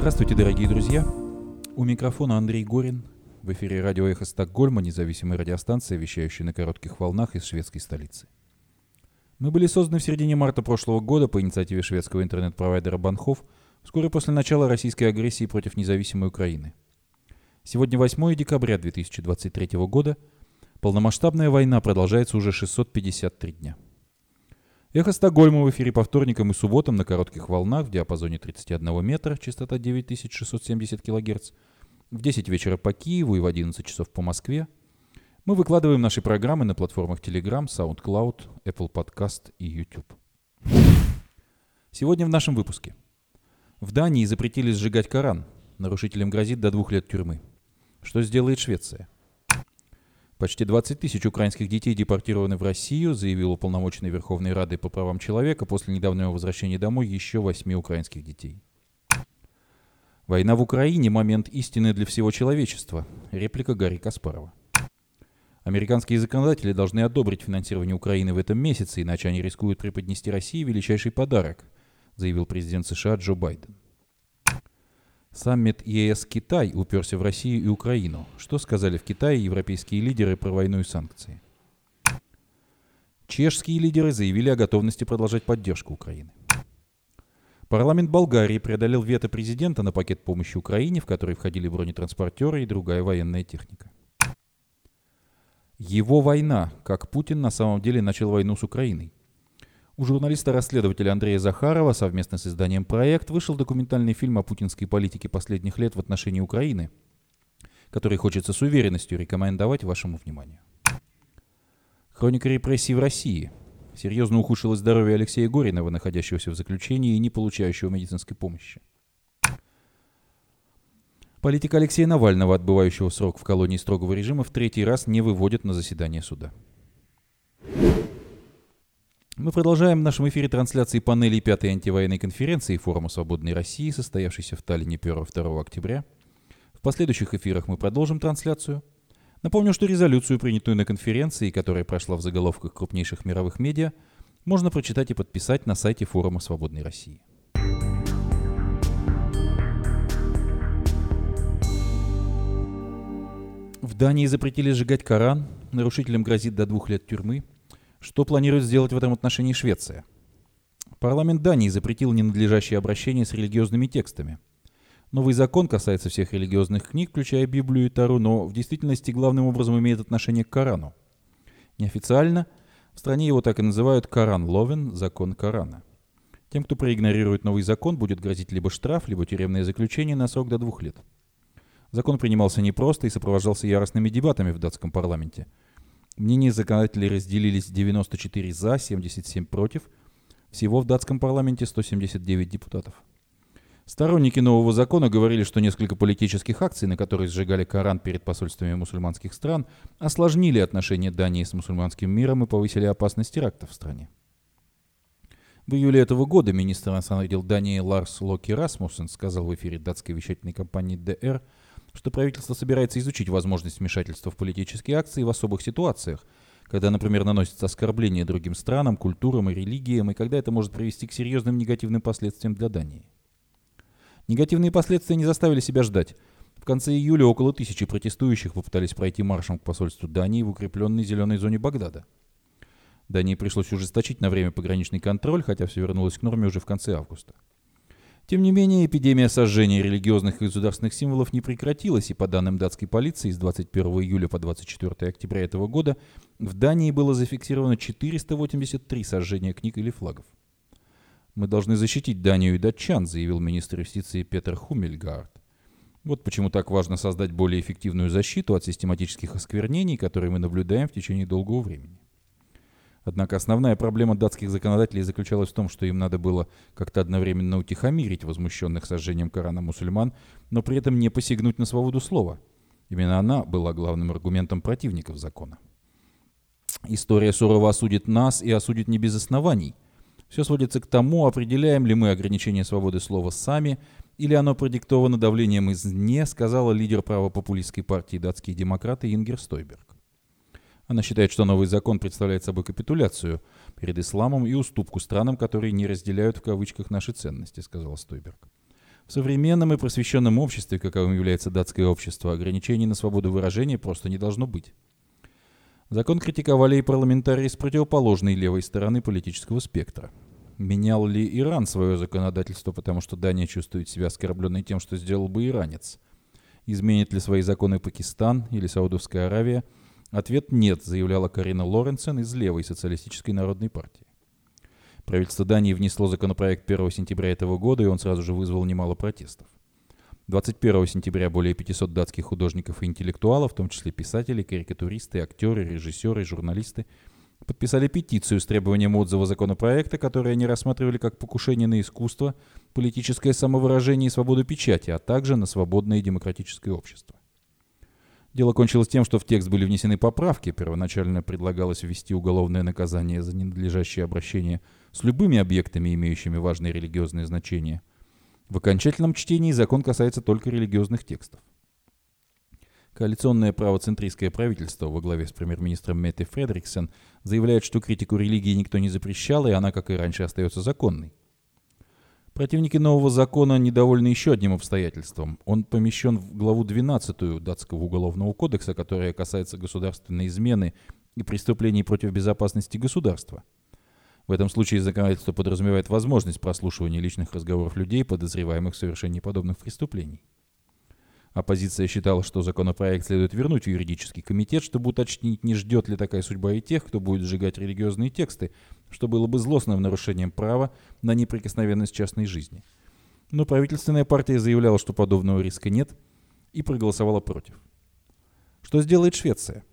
Здравствуйте, дорогие друзья. У микрофона Андрей Горин. В эфире радио «Эхо Стокгольма», независимая радиостанция, вещающая на коротких волнах из шведской столицы. Мы были созданы в середине марта прошлого года по инициативе шведского интернет-провайдера Банхов вскоре после начала российской агрессии против независимой Украины. Сегодня 8 декабря 2023 года. Полномасштабная война продолжается уже 653 дня. Эхо Стокгольма в эфире по вторникам и субботам на коротких волнах в диапазоне 31 метра, частота 9670 кГц, в 10 вечера по Киеву и в 11 часов по Москве. Мы выкладываем наши программы на платформах Telegram, SoundCloud, Apple Podcast и YouTube. Сегодня в нашем выпуске. В Дании запретили сжигать Коран. Нарушителям грозит до двух лет тюрьмы. Что сделает Швеция? Почти 20 тысяч украинских детей депортированы в Россию, заявил уполномоченный Верховной Рады по правам человека после недавнего возвращения домой еще 8 украинских детей. Война в Украине – момент истины для всего человечества. Реплика Гарри Каспарова. Американские законодатели должны одобрить финансирование Украины в этом месяце, иначе они рискуют преподнести России величайший подарок, заявил президент США Джо Байден. Саммит ЕС-Китай уперся в Россию и Украину. Что сказали в Китае европейские лидеры про войну и санкции? Чешские лидеры заявили о готовности продолжать поддержку Украины. Парламент Болгарии преодолел вето президента на пакет помощи Украине, в который входили бронетранспортеры и другая военная техника. Его война, как Путин на самом деле начал войну с Украиной. У журналиста-расследователя Андрея Захарова совместно с изданием «Проект» вышел документальный фильм о путинской политике последних лет в отношении Украины, который хочется с уверенностью рекомендовать вашему вниманию. Хроника репрессий в России. Серьезно ухудшилось здоровье Алексея Горинова, находящегося в заключении и не получающего медицинской помощи. Политика Алексея Навального, отбывающего срок в колонии строгого режима, в третий раз не выводят на заседание суда. Мы продолжаем в нашем эфире трансляции панелей пятой антивоенной конференции Форума Свободной России, состоявшейся в Таллине 1-2 октября. В последующих эфирах мы продолжим трансляцию. Напомню, что резолюцию, принятую на конференции, которая прошла в заголовках крупнейших мировых медиа, можно прочитать и подписать на сайте Форума Свободной России. В Дании запретили сжигать Коран, нарушителям грозит до двух лет тюрьмы – что планирует сделать в этом отношении Швеция? Парламент Дании запретил ненадлежащее обращение с религиозными текстами. Новый закон касается всех религиозных книг, включая Библию и Тару, но в действительности главным образом имеет отношение к Корану. Неофициально в стране его так и называют Коран Ловен, закон Корана. Тем, кто проигнорирует новый закон, будет грозить либо штраф, либо тюремное заключение на срок до двух лет. Закон принимался непросто и сопровождался яростными дебатами в датском парламенте – Мнения законодателей разделились 94 за, 77 против. Всего в датском парламенте 179 депутатов. Сторонники нового закона говорили, что несколько политических акций, на которые сжигали Коран перед посольствами мусульманских стран, осложнили отношения Дании с мусульманским миром и повысили опасность терактов в стране. В июле этого года министр иностранных дел Дании Ларс Локи Расмуссен сказал в эфире датской вещательной компании ДР, что правительство собирается изучить возможность вмешательства в политические акции в особых ситуациях, когда, например, наносится оскорбление другим странам, культурам и религиям, и когда это может привести к серьезным негативным последствиям для Дании. Негативные последствия не заставили себя ждать. В конце июля около тысячи протестующих попытались пройти маршем к посольству Дании в укрепленной зеленой зоне Багдада. Дании пришлось ужесточить на время пограничный контроль, хотя все вернулось к норме уже в конце августа. Тем не менее, эпидемия сожжения религиозных и государственных символов не прекратилась, и по данным датской полиции, с 21 июля по 24 октября этого года в Дании было зафиксировано 483 сожжения книг или флагов. «Мы должны защитить Данию и датчан», заявил министр юстиции Петер Хумельгард. Вот почему так важно создать более эффективную защиту от систематических осквернений, которые мы наблюдаем в течение долгого времени. Однако основная проблема датских законодателей заключалась в том, что им надо было как-то одновременно утихомирить возмущенных сожжением Корана мусульман, но при этом не посягнуть на свободу слова. Именно она была главным аргументом противников закона. История сурово осудит нас и осудит не без оснований. Все сводится к тому, определяем ли мы ограничение свободы слова сами, или оно продиктовано давлением извне, сказала лидер правопопулистской партии датские демократы Ингер Стойберг. Она считает, что новый закон представляет собой капитуляцию перед исламом и уступку странам, которые не разделяют в кавычках наши ценности, сказал Стойберг. В современном и просвещенном обществе, каковым является датское общество, ограничений на свободу выражения просто не должно быть. Закон критиковали и парламентарии с противоположной левой стороны политического спектра. Менял ли Иран свое законодательство, потому что Дания чувствует себя оскорбленной тем, что сделал бы иранец? Изменит ли свои законы Пакистан или Саудовская Аравия? Ответ «нет», заявляла Карина Лоренсен из левой социалистической народной партии. Правительство Дании внесло законопроект 1 сентября этого года, и он сразу же вызвал немало протестов. 21 сентября более 500 датских художников и интеллектуалов, в том числе писатели, карикатуристы, актеры, режиссеры, журналисты, подписали петицию с требованием отзыва законопроекта, который они рассматривали как покушение на искусство, политическое самовыражение и свободу печати, а также на свободное и демократическое общество. Дело кончилось тем, что в текст были внесены поправки. Первоначально предлагалось ввести уголовное наказание за ненадлежащее обращение с любыми объектами, имеющими важное религиозное значение. В окончательном чтении закон касается только религиозных текстов. Коалиционное правоцентристское правительство во главе с премьер-министром Метти Фредериксен заявляет, что критику религии никто не запрещал, и она, как и раньше, остается законной. Противники нового закона недовольны еще одним обстоятельством. Он помещен в главу 12 датского уголовного кодекса, которая касается государственной измены и преступлений против безопасности государства. В этом случае законодательство подразумевает возможность прослушивания личных разговоров людей, подозреваемых в совершении подобных преступлений. Оппозиция считала, что законопроект следует вернуть в юридический комитет, чтобы уточнить, не ждет ли такая судьба и тех, кто будет сжигать религиозные тексты, что было бы злостным нарушением права на неприкосновенность частной жизни. Но правительственная партия заявляла, что подобного риска нет, и проголосовала против. Что сделает Швеция?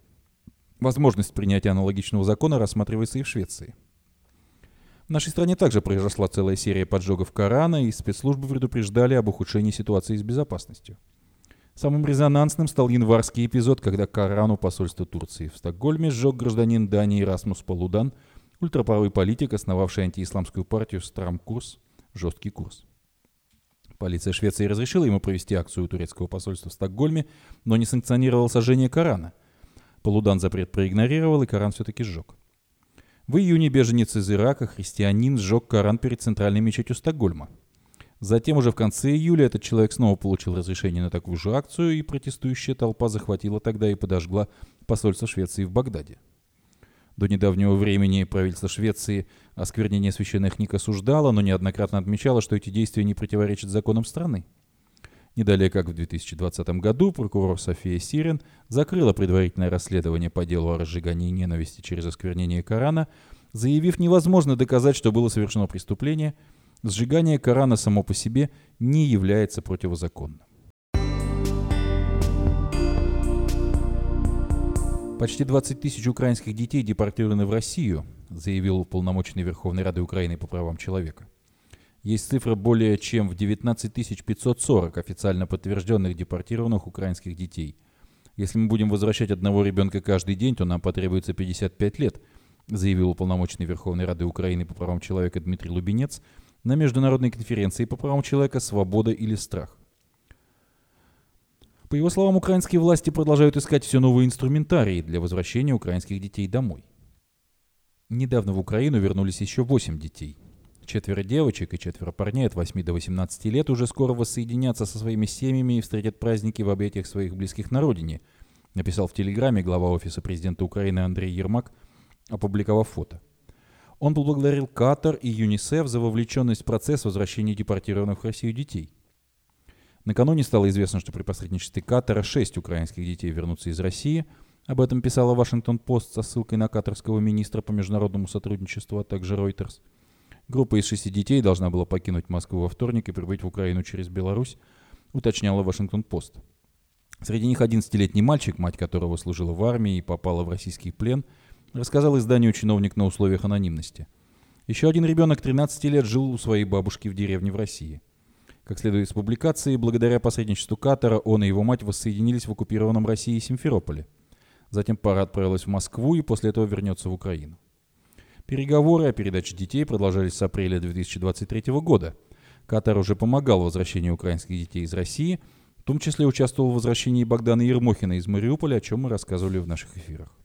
Возможность принятия аналогичного закона рассматривается и в Швеции. В нашей стране также произошла целая серия поджогов Корана, и спецслужбы предупреждали об ухудшении ситуации с безопасностью. Самым резонансным стал январский эпизод, когда Корану посольства Турции в Стокгольме сжег гражданин Дании Расмус Полудан, ультраправый политик, основавший антиисламскую партию «Страмкурс» «Жесткий курс». Полиция Швеции разрешила ему провести акцию у турецкого посольства в Стокгольме, но не санкционировала сожжение Корана. Полудан запрет проигнорировал, и Коран все-таки сжег. В июне беженец из Ирака, христианин, сжег Коран перед центральной мечетью Стокгольма. Затем уже в конце июля этот человек снова получил разрешение на такую же акцию, и протестующая толпа захватила тогда и подожгла посольство Швеции в Багдаде. До недавнего времени правительство Швеции осквернение священных книг осуждало, но неоднократно отмечало, что эти действия не противоречат законам страны. Не далее, как в 2020 году, прокурор София Сирен закрыла предварительное расследование по делу о разжигании ненависти через осквернение Корана, заявив, невозможно доказать, что было совершено преступление – Сжигание Корана само по себе не является противозаконным. Почти 20 тысяч украинских детей депортированы в Россию, заявил уполномоченный Верховной Рады Украины по правам человека. Есть цифра более чем в 19 540 официально подтвержденных депортированных украинских детей. Если мы будем возвращать одного ребенка каждый день, то нам потребуется 55 лет, заявил уполномоченный Верховной Рады Украины по правам человека Дмитрий Лубенец – на Международной конференции по правам человека «Свобода или страх». По его словам, украинские власти продолжают искать все новые инструментарии для возвращения украинских детей домой. Недавно в Украину вернулись еще 8 детей. Четверо девочек и четверо парней от 8 до 18 лет уже скоро воссоединятся со своими семьями и встретят праздники в объятиях своих близких на родине, написал в Телеграме глава Офиса президента Украины Андрей Ермак, опубликовав фото. Он поблагодарил Катар и ЮНИСЕФ за вовлеченность в процесс возвращения депортированных в Россию детей. Накануне стало известно, что при посредничестве Катара шесть украинских детей вернутся из России. Об этом писала Вашингтон-Пост со ссылкой на катарского министра по международному сотрудничеству, а также Reuters. Группа из шести детей должна была покинуть Москву во вторник и прибыть в Украину через Беларусь, уточняла Вашингтон-Пост. Среди них 11-летний мальчик, мать которого служила в армии и попала в российский плен – рассказал изданию чиновник на условиях анонимности. Еще один ребенок 13 лет жил у своей бабушки в деревне в России. Как следует из публикации, благодаря посредничеству Катара он и его мать воссоединились в оккупированном России Симферополе. Затем пара отправилась в Москву и после этого вернется в Украину. Переговоры о передаче детей продолжались с апреля 2023 года. Катар уже помогал возвращению украинских детей из России, в том числе участвовал в возвращении Богдана Ермохина из Мариуполя, о чем мы рассказывали в наших эфирах.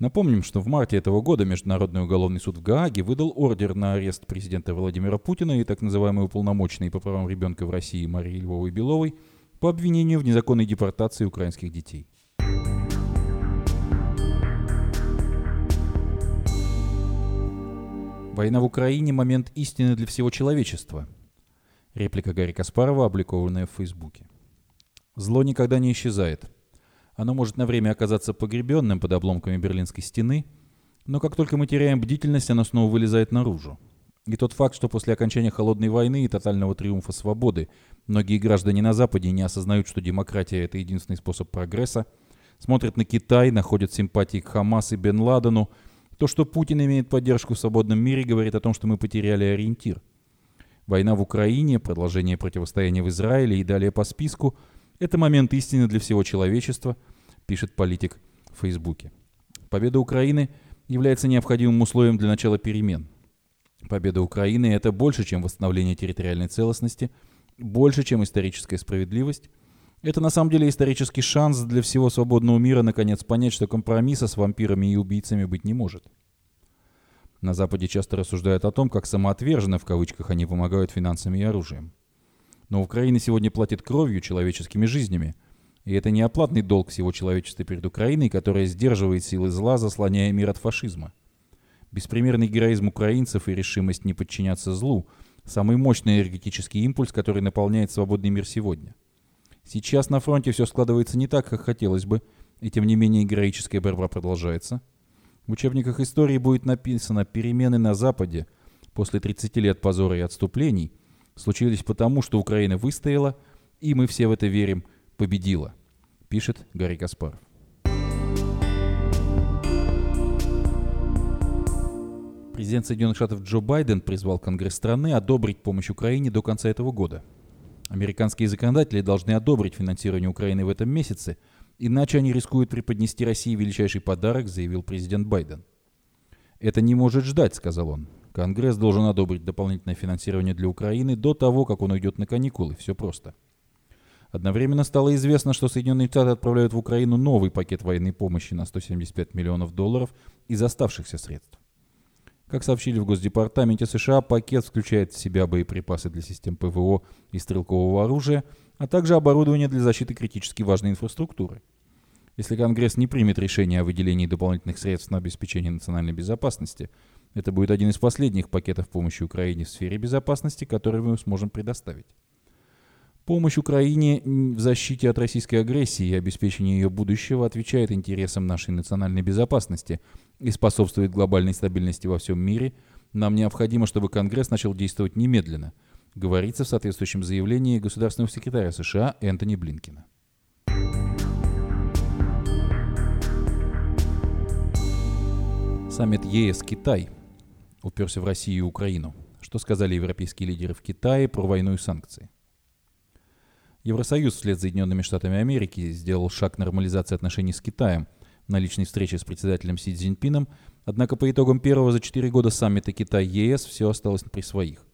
Напомним, что в марте этого года Международный уголовный суд в Гааге выдал ордер на арест президента Владимира Путина и так называемой уполномоченной по правам ребенка в России Марии Львовой-Беловой по обвинению в незаконной депортации украинских детей. Война в Украине – момент истины для всего человечества. Реплика Гарри Каспарова, обликованная в Фейсбуке. Зло никогда не исчезает. Оно может на время оказаться погребенным под обломками Берлинской стены, но как только мы теряем бдительность, оно снова вылезает наружу. И тот факт, что после окончания Холодной войны и тотального триумфа свободы многие граждане на Западе не осознают, что демократия – это единственный способ прогресса, смотрят на Китай, находят симпатии к Хамас и Бен Ладену – то, что Путин имеет поддержку в свободном мире, говорит о том, что мы потеряли ориентир. Война в Украине, продолжение противостояния в Израиле и далее по списку – это момент истины для всего человечества, пишет политик в Фейсбуке. Победа Украины является необходимым условием для начала перемен. Победа Украины – это больше, чем восстановление территориальной целостности, больше, чем историческая справедливость – это на самом деле исторический шанс для всего свободного мира наконец понять, что компромисса с вампирами и убийцами быть не может. На Западе часто рассуждают о том, как самоотверженно в кавычках они помогают финансами и оружием. Но Украина сегодня платит кровью человеческими жизнями. И это неоплатный долг всего человечества перед Украиной, которая сдерживает силы зла, заслоняя мир от фашизма. Беспримерный героизм украинцев и решимость не подчиняться злу – самый мощный энергетический импульс, который наполняет свободный мир сегодня – Сейчас на фронте все складывается не так, как хотелось бы, и тем не менее героическая борьба продолжается. В учебниках истории будет написано «Перемены на Западе после 30 лет позора и отступлений случились потому, что Украина выстояла, и мы все в это верим, победила», пишет Гарри Каспаров. Президент Соединенных Штатов Джо Байден призвал Конгресс страны одобрить помощь Украине до конца этого года – Американские законодатели должны одобрить финансирование Украины в этом месяце, иначе они рискуют преподнести России величайший подарок, заявил президент Байден. «Это не может ждать», — сказал он. «Конгресс должен одобрить дополнительное финансирование для Украины до того, как он уйдет на каникулы. Все просто». Одновременно стало известно, что Соединенные Штаты отправляют в Украину новый пакет военной помощи на 175 миллионов долларов из оставшихся средств. Как сообщили в Госдепартаменте США, пакет включает в себя боеприпасы для систем ПВО и стрелкового оружия, а также оборудование для защиты критически важной инфраструктуры. Если Конгресс не примет решение о выделении дополнительных средств на обеспечение национальной безопасности, это будет один из последних пакетов помощи Украине в сфере безопасности, который мы сможем предоставить. Помощь Украине в защите от российской агрессии и обеспечении ее будущего отвечает интересам нашей национальной безопасности и способствует глобальной стабильности во всем мире, нам необходимо, чтобы Конгресс начал действовать немедленно, говорится в соответствующем заявлении государственного секретаря США Энтони Блинкина. Саммит ЕС-Китай уперся в Россию и Украину. Что сказали европейские лидеры в Китае про войну и санкции? Евросоюз вслед за Соединенными Штатами Америки сделал шаг нормализации отношений с Китаем на личной встрече с председателем Си Цзиньпином, однако по итогам первого за четыре года саммита Китай-ЕС все осталось при своих.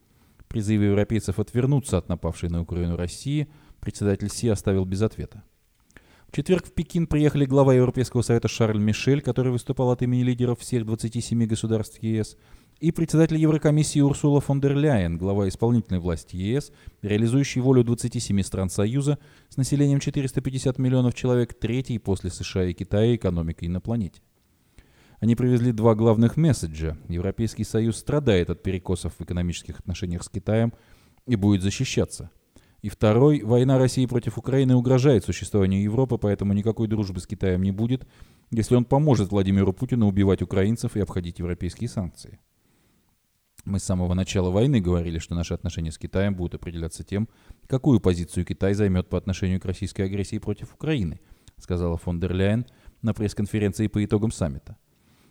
Призывы европейцев отвернуться от напавшей на Украину России председатель Си оставил без ответа. В четверг в Пекин приехали глава Европейского совета Шарль Мишель, который выступал от имени лидеров всех 27 государств ЕС, и председатель Еврокомиссии Урсула фон дер Ляйен, глава исполнительной власти ЕС, реализующий волю 27 стран Союза с населением 450 миллионов человек, третий после США и Китая экономикой на планете. Они привезли два главных месседжа. Европейский Союз страдает от перекосов в экономических отношениях с Китаем и будет защищаться. И второй, война России против Украины угрожает существованию Европы, поэтому никакой дружбы с Китаем не будет, если он поможет Владимиру Путину убивать украинцев и обходить европейские санкции. Мы с самого начала войны говорили, что наши отношения с Китаем будут определяться тем, какую позицию Китай займет по отношению к российской агрессии против Украины, сказала фон дер Ляйен на пресс-конференции по итогам саммита.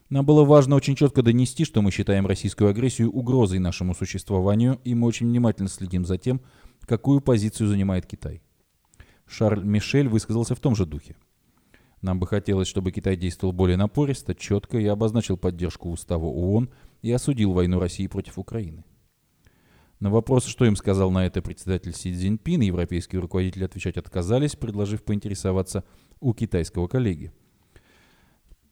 Нам было важно очень четко донести, что мы считаем российскую агрессию угрозой нашему существованию, и мы очень внимательно следим за тем, какую позицию занимает Китай. Шарль Мишель высказался в том же духе. Нам бы хотелось, чтобы Китай действовал более напористо, четко и обозначил поддержку устава ООН – и осудил войну России против Украины. На вопрос, что им сказал на это председатель Си Цзиньпин, европейские руководители отвечать отказались, предложив поинтересоваться у китайского коллеги.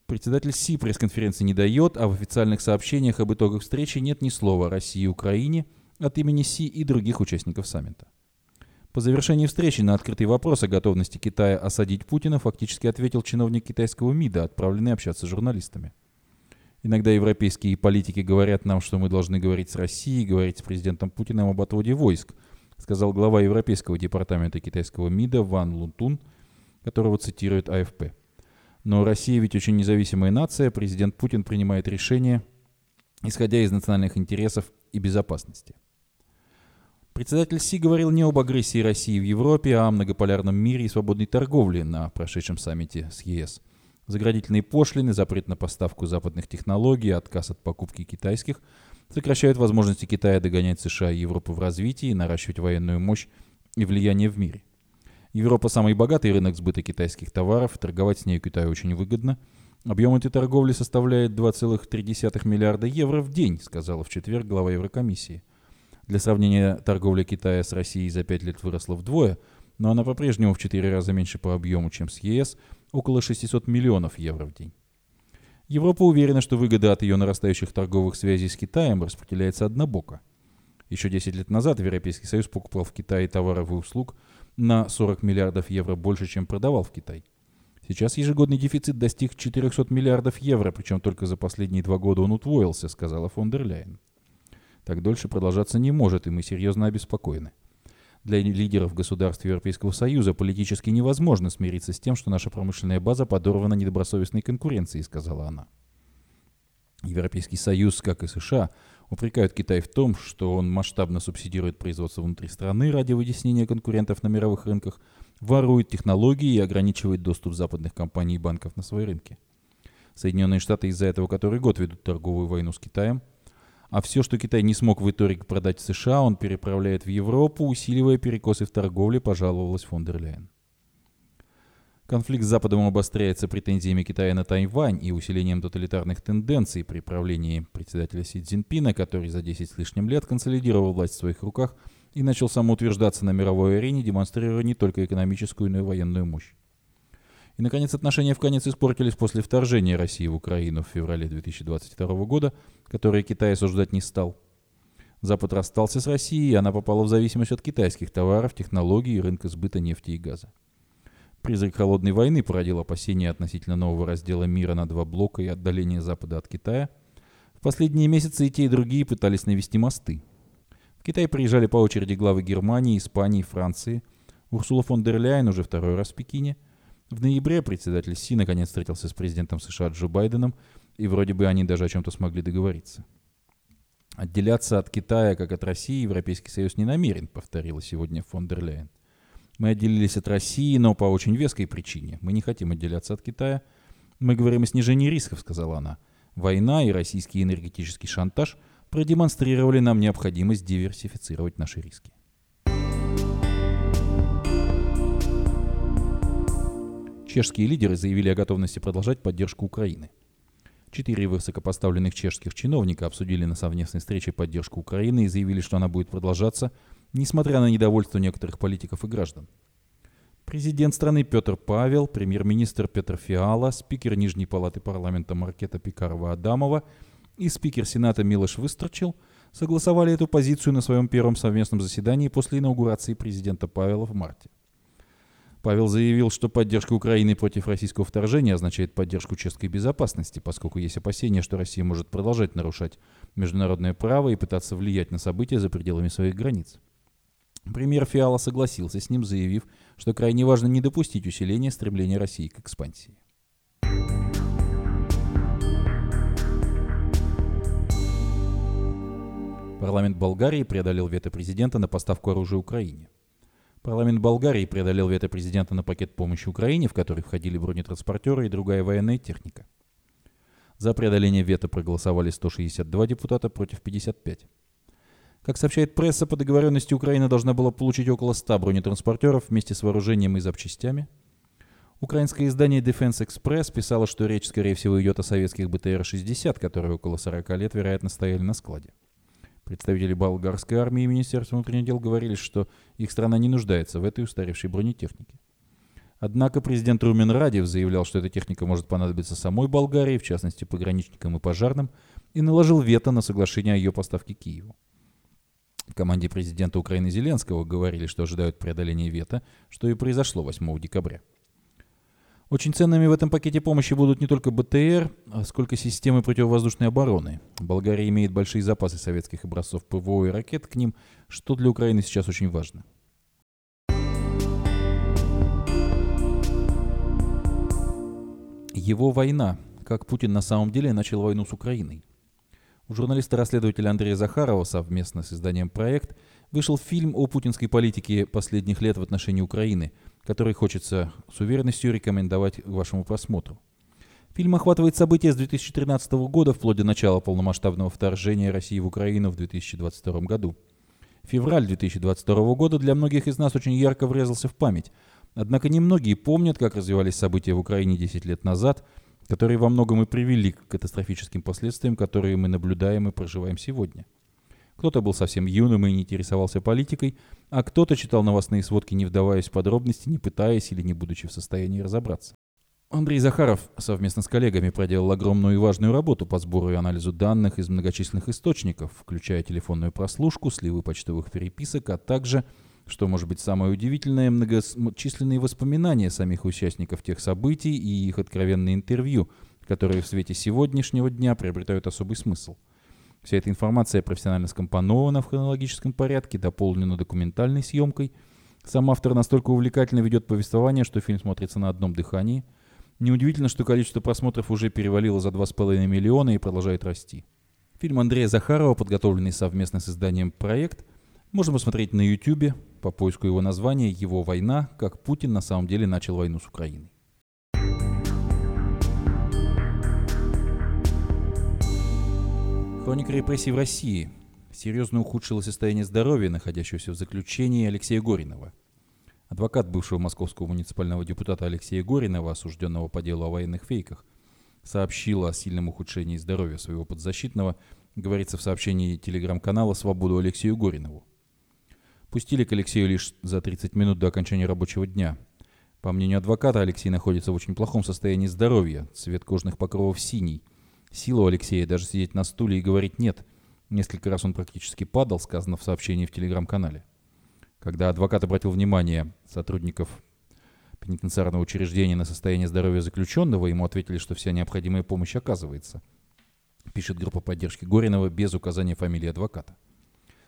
Председатель Си пресс-конференции не дает, а в официальных сообщениях об итогах встречи нет ни слова о России и Украине от имени Си и других участников саммита. По завершении встречи на открытый вопрос о готовности Китая осадить Путина фактически ответил чиновник китайского МИДа, отправленный общаться с журналистами. Иногда европейские политики говорят нам, что мы должны говорить с Россией, говорить с президентом Путиным об отводе войск, сказал глава Европейского департамента китайского МИДа Ван Лунтун, которого цитирует АФП. Но Россия ведь очень независимая нация, президент Путин принимает решения, исходя из национальных интересов и безопасности. Председатель Си говорил не об агрессии России в Европе, а о многополярном мире и свободной торговле на прошедшем саммите с ЕС. Заградительные пошлины, запрет на поставку западных технологий, отказ от покупки китайских сокращают возможности Китая догонять США и Европу в развитии, наращивать военную мощь и влияние в мире. Европа самый богатый рынок сбыта китайских товаров, торговать с ней Китаю очень выгодно. Объем этой торговли составляет 2,3 миллиарда евро в день, сказала в четверг глава Еврокомиссии. Для сравнения, торговля Китая с Россией за 5 лет выросла вдвое, но она по-прежнему в 4 раза меньше по объему, чем с ЕС, около 600 миллионов евро в день. Европа уверена, что выгода от ее нарастающих торговых связей с Китаем распределяется однобоко. Еще 10 лет назад Европейский Союз покупал в Китае товаров и услуг на 40 миллиардов евро больше, чем продавал в Китай. Сейчас ежегодный дефицит достиг 400 миллиардов евро, причем только за последние два года он утвоился, сказала фон дер Ляйен. Так дольше продолжаться не может, и мы серьезно обеспокоены. Для лидеров государств Европейского Союза политически невозможно смириться с тем, что наша промышленная база подорвана недобросовестной конкуренцией, сказала она. Европейский Союз, как и США, упрекают Китай в том, что он масштабно субсидирует производство внутри страны ради вытеснения конкурентов на мировых рынках, ворует технологии и ограничивает доступ западных компаний и банков на свои рынки. Соединенные Штаты из-за этого который год ведут торговую войну с Китаем, а все, что Китай не смог в итоге продать в США, он переправляет в Европу, усиливая перекосы в торговле, пожаловалась фон дер Ляйен. Конфликт с Западом обостряется претензиями Китая на Тайвань и усилением тоталитарных тенденций при правлении председателя Си Цзиньпина, который за 10 с лишним лет консолидировал власть в своих руках и начал самоутверждаться на мировой арене, демонстрируя не только экономическую, но и военную мощь. И, наконец, отношения в конец испортились после вторжения России в Украину в феврале 2022 года, которое Китай осуждать не стал. Запад расстался с Россией, и она попала в зависимость от китайских товаров, технологий и рынка сбыта нефти и газа. Призрак холодной войны породил опасения относительно нового раздела мира на два блока и отдаления Запада от Китая. В последние месяцы и те, и другие пытались навести мосты. В Китай приезжали по очереди главы Германии, Испании, Франции. Урсула фон дер Ляйен уже второй раз в Пекине. В ноябре председатель Си наконец встретился с президентом США Джо Байденом, и вроде бы они даже о чем-то смогли договориться. Отделяться от Китая, как от России, Европейский Союз не намерен, повторила сегодня фон дер Ляйен. Мы отделились от России, но по очень веской причине. Мы не хотим отделяться от Китая. Мы говорим о снижении рисков, сказала она. Война и российский энергетический шантаж продемонстрировали нам необходимость диверсифицировать наши риски. Чешские лидеры заявили о готовности продолжать поддержку Украины. Четыре высокопоставленных чешских чиновника обсудили на совместной встрече поддержку Украины и заявили, что она будет продолжаться – несмотря на недовольство некоторых политиков и граждан. Президент страны Петр Павел, премьер-министр Петр Фиала, спикер Нижней палаты парламента Маркета Пикарова-Адамова и спикер Сената Милош Выстрочил согласовали эту позицию на своем первом совместном заседании после инаугурации президента Павела в марте. Павел заявил, что поддержка Украины против российского вторжения означает поддержку чешской безопасности, поскольку есть опасения, что Россия может продолжать нарушать международное право и пытаться влиять на события за пределами своих границ. Премьер Фиала согласился с ним, заявив, что крайне важно не допустить усиления стремления России к экспансии. Парламент Болгарии преодолел вето президента на поставку оружия Украине. Парламент Болгарии преодолел вето президента на пакет помощи Украине, в который входили бронетранспортеры и другая военная техника. За преодоление вето проголосовали 162 депутата против 55. Как сообщает пресса, по договоренности Украина должна была получить около 100 бронетранспортеров вместе с вооружением и запчастями. Украинское издание Defense Express писало, что речь, скорее всего, идет о советских БТР-60, которые около 40 лет, вероятно, стояли на складе. Представители болгарской армии и Министерства внутренних дел говорили, что их страна не нуждается в этой устаревшей бронетехнике. Однако президент Румен Радев заявлял, что эта техника может понадобиться самой Болгарии, в частности пограничникам и пожарным, и наложил вето на соглашение о ее поставке Киеву. В команде президента Украины Зеленского говорили, что ожидают преодоления вето, что и произошло 8 декабря. Очень ценными в этом пакете помощи будут не только БТР, а сколько системы противовоздушной обороны. Болгария имеет большие запасы советских образцов ПВО и ракет к ним, что для Украины сейчас очень важно. Его война. Как Путин на самом деле начал войну с Украиной. У журналиста-расследователя Андрея Захарова совместно с изданием «Проект» вышел фильм о путинской политике последних лет в отношении Украины, который хочется с уверенностью рекомендовать к вашему просмотру. Фильм охватывает события с 2013 года вплоть до начала полномасштабного вторжения России в Украину в 2022 году. Февраль 2022 года для многих из нас очень ярко врезался в память. Однако немногие помнят, как развивались события в Украине 10 лет назад – которые во многом и привели к катастрофическим последствиям, которые мы наблюдаем и проживаем сегодня. Кто-то был совсем юным и не интересовался политикой, а кто-то читал новостные сводки, не вдаваясь в подробности, не пытаясь или не будучи в состоянии разобраться. Андрей Захаров совместно с коллегами проделал огромную и важную работу по сбору и анализу данных из многочисленных источников, включая телефонную прослушку, сливы почтовых переписок, а также – что может быть самое удивительное, многочисленные воспоминания самих участников тех событий и их откровенные интервью, которые в свете сегодняшнего дня приобретают особый смысл. Вся эта информация профессионально скомпонована в хронологическом порядке, дополнена документальной съемкой. Сам автор настолько увлекательно ведет повествование, что фильм смотрится на одном дыхании. Неудивительно, что количество просмотров уже перевалило за 2,5 миллиона и продолжает расти. Фильм Андрея Захарова, подготовленный совместно с изданием «Проект», можно посмотреть на YouTube по поиску его названия «Его война. Как Путин на самом деле начал войну с Украиной». Хроника репрессий в России. Серьезно ухудшило состояние здоровья находящегося в заключении Алексея Горинова. Адвокат бывшего московского муниципального депутата Алексея Горинова, осужденного по делу о военных фейках, сообщил о сильном ухудшении здоровья своего подзащитного, говорится в сообщении телеграм-канала «Свободу Алексею Горинову». Пустили к Алексею лишь за 30 минут до окончания рабочего дня. По мнению адвоката, Алексей находится в очень плохом состоянии здоровья, цвет кожных покровов синий. Сила у Алексея даже сидеть на стуле и говорить «нет». Несколько раз он практически падал, сказано в сообщении в телеграм-канале. Когда адвокат обратил внимание сотрудников пенитенциарного учреждения на состояние здоровья заключенного, ему ответили, что вся необходимая помощь оказывается. Пишет группа поддержки Горинова без указания фамилии адвоката.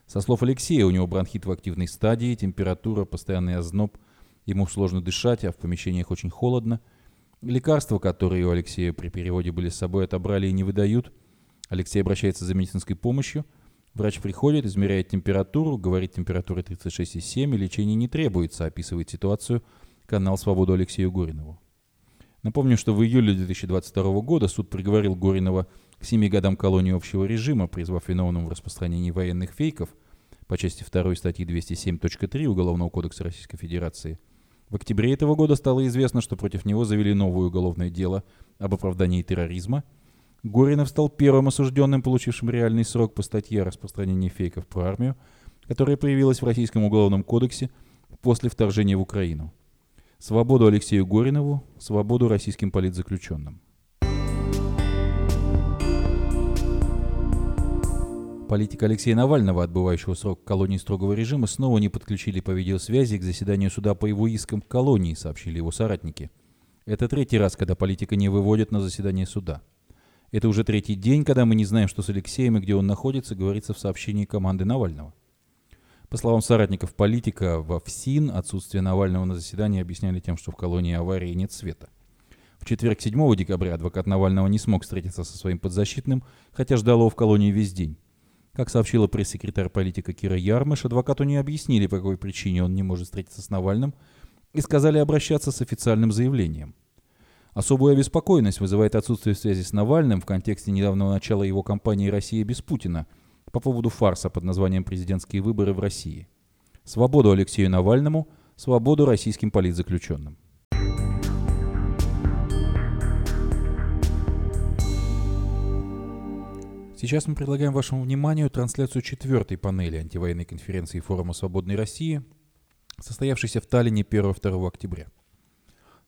Со слов Алексея, у него бронхит в активной стадии, температура, постоянный озноб, ему сложно дышать, а в помещениях очень холодно. Лекарства, которые у Алексея при переводе были с собой, отобрали и не выдают. Алексей обращается за медицинской помощью. Врач приходит, измеряет температуру, говорит температура 36,7, и лечение не требуется, описывает ситуацию канал «Свободу» Алексею Горинову. Напомню, что в июле 2022 года суд приговорил Горинова к семи годам колонии общего режима, призвав виновным в распространении военных фейков по части 2 статьи 207.3 Уголовного кодекса Российской Федерации. В октябре этого года стало известно, что против него завели новое уголовное дело об оправдании терроризма. Горинов стал первым осужденным, получившим реальный срок по статье о распространении фейков про армию, которая появилась в Российском уголовном кодексе после вторжения в Украину. Свободу Алексею Горинову, свободу российским политзаключенным. Политика Алексея Навального, отбывающего срок колонии строгого режима, снова не подключили по видеосвязи к заседанию суда по его искам колонии, сообщили его соратники. Это третий раз, когда политика не выводят на заседание суда. Это уже третий день, когда мы не знаем, что с Алексеем и где он находится, говорится в сообщении команды Навального. По словам соратников политика, во ФСИН отсутствие Навального на заседании объясняли тем, что в колонии аварии нет света. В четверг 7 декабря адвокат Навального не смог встретиться со своим подзащитным, хотя ждал его в колонии весь день. Как сообщила пресс-секретарь политика Кира Ярмыш, адвокату не объяснили, по какой причине он не может встретиться с Навальным, и сказали обращаться с официальным заявлением. Особую обеспокоенность вызывает отсутствие связи с Навальным в контексте недавнего начала его кампании «Россия без Путина», по поводу фарса под названием «Президентские выборы в России». Свободу Алексею Навальному, свободу российским политзаключенным. Сейчас мы предлагаем вашему вниманию трансляцию четвертой панели антивоенной конференции Форума Свободной России, состоявшейся в Таллине 1-2 октября.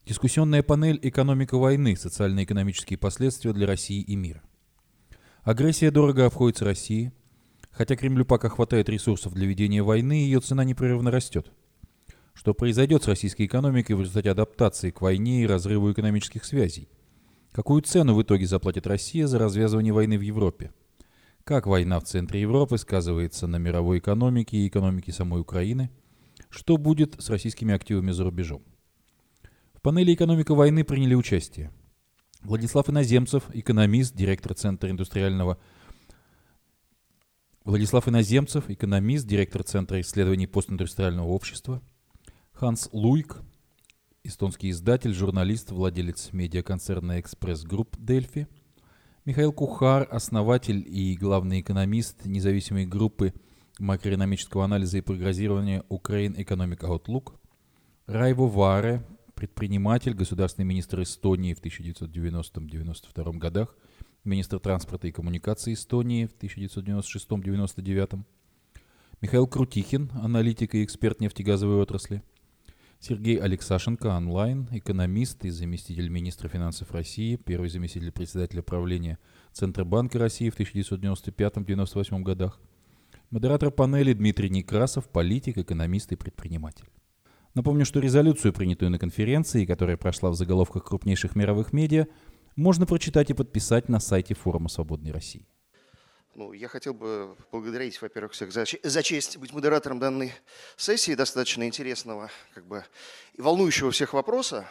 Дискуссионная панель «Экономика войны. Социально-экономические последствия для России и мира». Агрессия дорого обходится России. Хотя Кремлю пока хватает ресурсов для ведения войны, ее цена непрерывно растет. Что произойдет с российской экономикой в результате адаптации к войне и разрыву экономических связей? Какую цену в итоге заплатит Россия за развязывание войны в Европе? Как война в центре Европы сказывается на мировой экономике и экономике самой Украины? Что будет с российскими активами за рубежом? В панели «Экономика войны» приняли участие Владислав Иноземцев, экономист, директор Центра индустриального Владислав Иноземцев, экономист, директор Центра исследований постиндустриального общества, Ханс Луйк, эстонский издатель, журналист, владелец медиаконцерна «Экспресс Групп» Delfi, Михаил Кухар, основатель и главный экономист независимой группы макроэкономического анализа и прогнозирования Ukraine Economic Outlook, Райво Варе, предприниматель, государственный министр Эстонии в 1990-1992 годах, министр транспорта и коммуникации Эстонии в 1996-1999, Михаил Крутихин, аналитик и эксперт нефтегазовой отрасли, Сергей Алексашенко, онлайн, экономист и заместитель министра финансов России, первый заместитель председателя правления Центробанка России в 1995-1998 годах, модератор панели Дмитрий Некрасов, политик, экономист и предприниматель. Напомню, что резолюцию, принятую на конференции, которая прошла в заголовках крупнейших мировых медиа, можно прочитать и подписать на сайте Форума Свободной России. Ну, я хотел бы поблагодарить, во-первых, всех за, за честь быть модератором данной сессии, достаточно интересного как бы, и волнующего всех вопроса.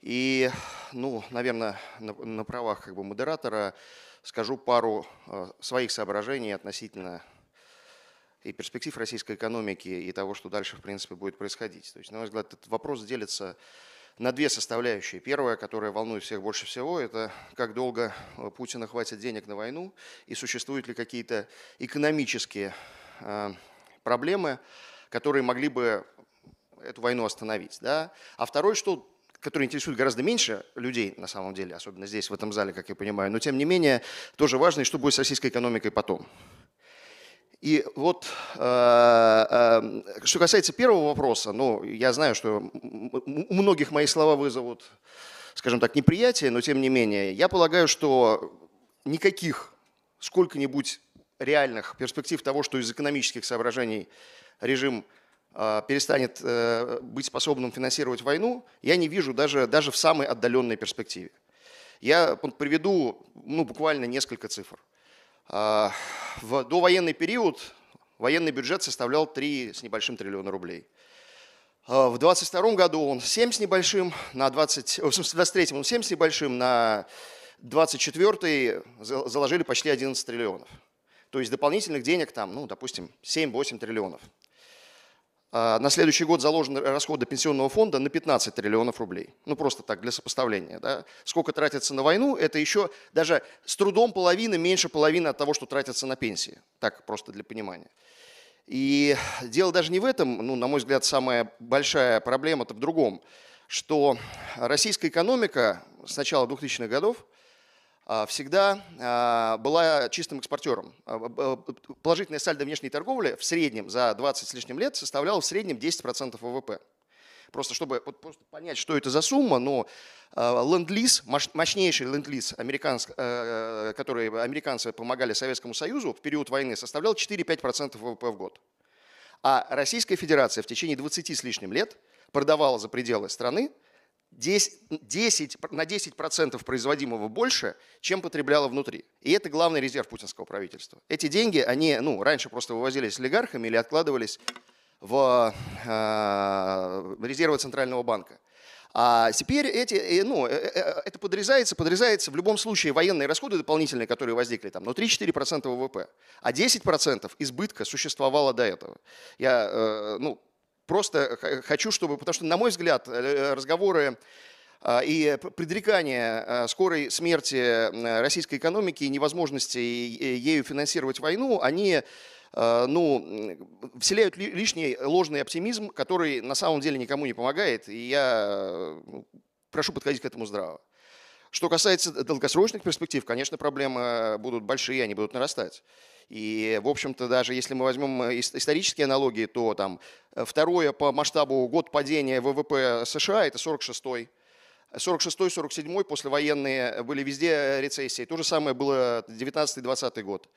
И, ну, наверное, на, на правах как бы, модератора скажу пару э, своих соображений относительно и перспектив российской экономики, и того, что дальше, в принципе, будет происходить. То есть, на мой взгляд, этот вопрос делится на две составляющие. Первая, которая волнует всех больше всего, это как долго э, Путина хватит денег на войну, и существуют ли какие-то экономические э, проблемы, которые могли бы эту войну остановить. Да? А второй, что который интересует гораздо меньше людей, на самом деле, особенно здесь, в этом зале, как я понимаю, но тем не менее тоже важно, и что будет с российской экономикой потом. И вот, э, э, что касается первого вопроса, ну, я знаю, что у многих мои слова вызовут, скажем так, неприятие, но тем не менее, я полагаю, что никаких сколько-нибудь реальных перспектив того, что из экономических соображений режим э, перестанет быть способным финансировать войну, я не вижу даже, даже в самой отдаленной перспективе. Я приведу ну, буквально несколько цифр. А, в довоенный период военный бюджет составлял 3 с небольшим триллиона рублей. А, в 22 году он 7 с небольшим, на 20, в 23 он 7 с небольшим, на 24 заложили почти 11 триллионов. То есть дополнительных денег там, ну, допустим, 7-8 триллионов. А, на следующий год заложены расходы пенсионного фонда на 15 триллионов рублей. Ну, просто так, для сопоставления. Да? Сколько тратится на войну, это еще даже с трудом половины, меньше половины от того, что тратится на пенсии. Так, просто для понимания. И дело даже не в этом, ну, на мой взгляд, самая большая проблема-то в другом, что российская экономика с начала 2000-х годов – всегда а, была чистым экспортером. А, положительная сальдо внешней торговли в среднем за 20 с лишним лет составляла в среднем 10% ВВП. Просто чтобы вот, просто понять, что это за сумма, но ленд-лиз, мощнейший ленд-лиз, который американцы помогали Советскому Союзу в период войны, составлял 4-5% ВВП в год. А Российская Федерация в течение 20 с лишним лет продавала за пределы страны 10, 10, на 10% производимого больше, чем потребляла внутри. И это главный резерв путинского правительства. Эти деньги, они ну, раньше просто вывозились олигархами или откладывались в э, резервы Центрального банка. А теперь эти, э, ну, э, э, это подрезается, подрезается в любом случае военные расходы дополнительные, которые возникли там, но 3-4% ВВП. А 10% избытка существовало до этого. Я, ну, Просто хочу, чтобы, потому что, на мой взгляд, э, разговоры а, и предрекание а, скорой смерти российской экономики и невозможности ею финансировать войну, они а, ну, вселяют лишний ложный оптимизм, который на самом деле никому не помогает, и я прошу подходить к этому здраво. Что касается долгосрочных перспектив, конечно, проблемы будут большие, они будут нарастать. И, в общем-то, даже если мы возьмем исторические аналогии, то там второе по масштабу год падения ВВП США – это 46-й. 46-47 послевоенные были везде рецессии. То же самое было 19-20 год.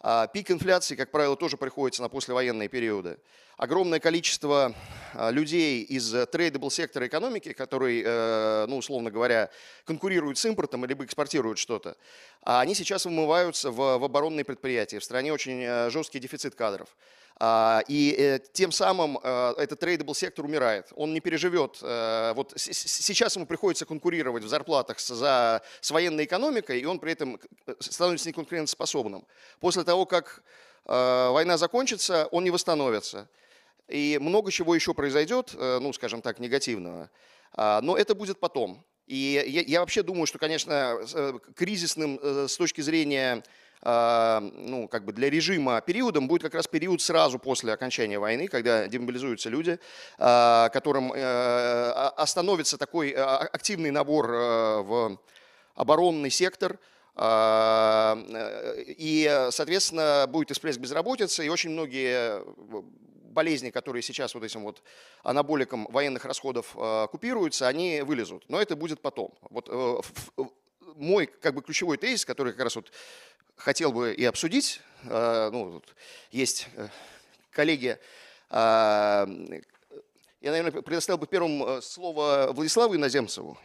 А пик инфляции, как правило, тоже приходится на послевоенные периоды. Огромное количество а, людей из tradable сектора экономики, который, э, ну, условно говоря, конкурируют с импортом либо экспортируют что-то, а они сейчас вымываются в, в оборонные предприятия. В стране очень э, жесткий дефицит кадров. А, и э, тем самым э, этот tradable сектор умирает. Он не переживет. Э, вот сейчас ему приходится конкурировать в зарплатах за, с военной экономикой, и он при этом становится неконкурентоспособным. После того, как война закончится, он не восстановится. И много чего еще произойдет, ну, скажем так, негативного. А, но это будет потом. И я, я вообще думаю, что, конечно, кризисным с точки зрения ну, как бы для режима периодом будет как раз период сразу после окончания войны, когда демобилизуются люди, а, которым э, остановится такой э, активный набор э, в оборонный сектор, а, и, соответственно, будет всплеск безработицы, и очень многие болезни, которые сейчас вот этим вот анаболиком военных расходов купируются, они вылезут. Но это будет потом. Вот мой как бы ключевой тезис, который как раз вот хотел бы и обсудить. А, ну, есть э, коллеги. А, я, наверное, предоставил бы первым э, слово Владиславу Иноземцеву,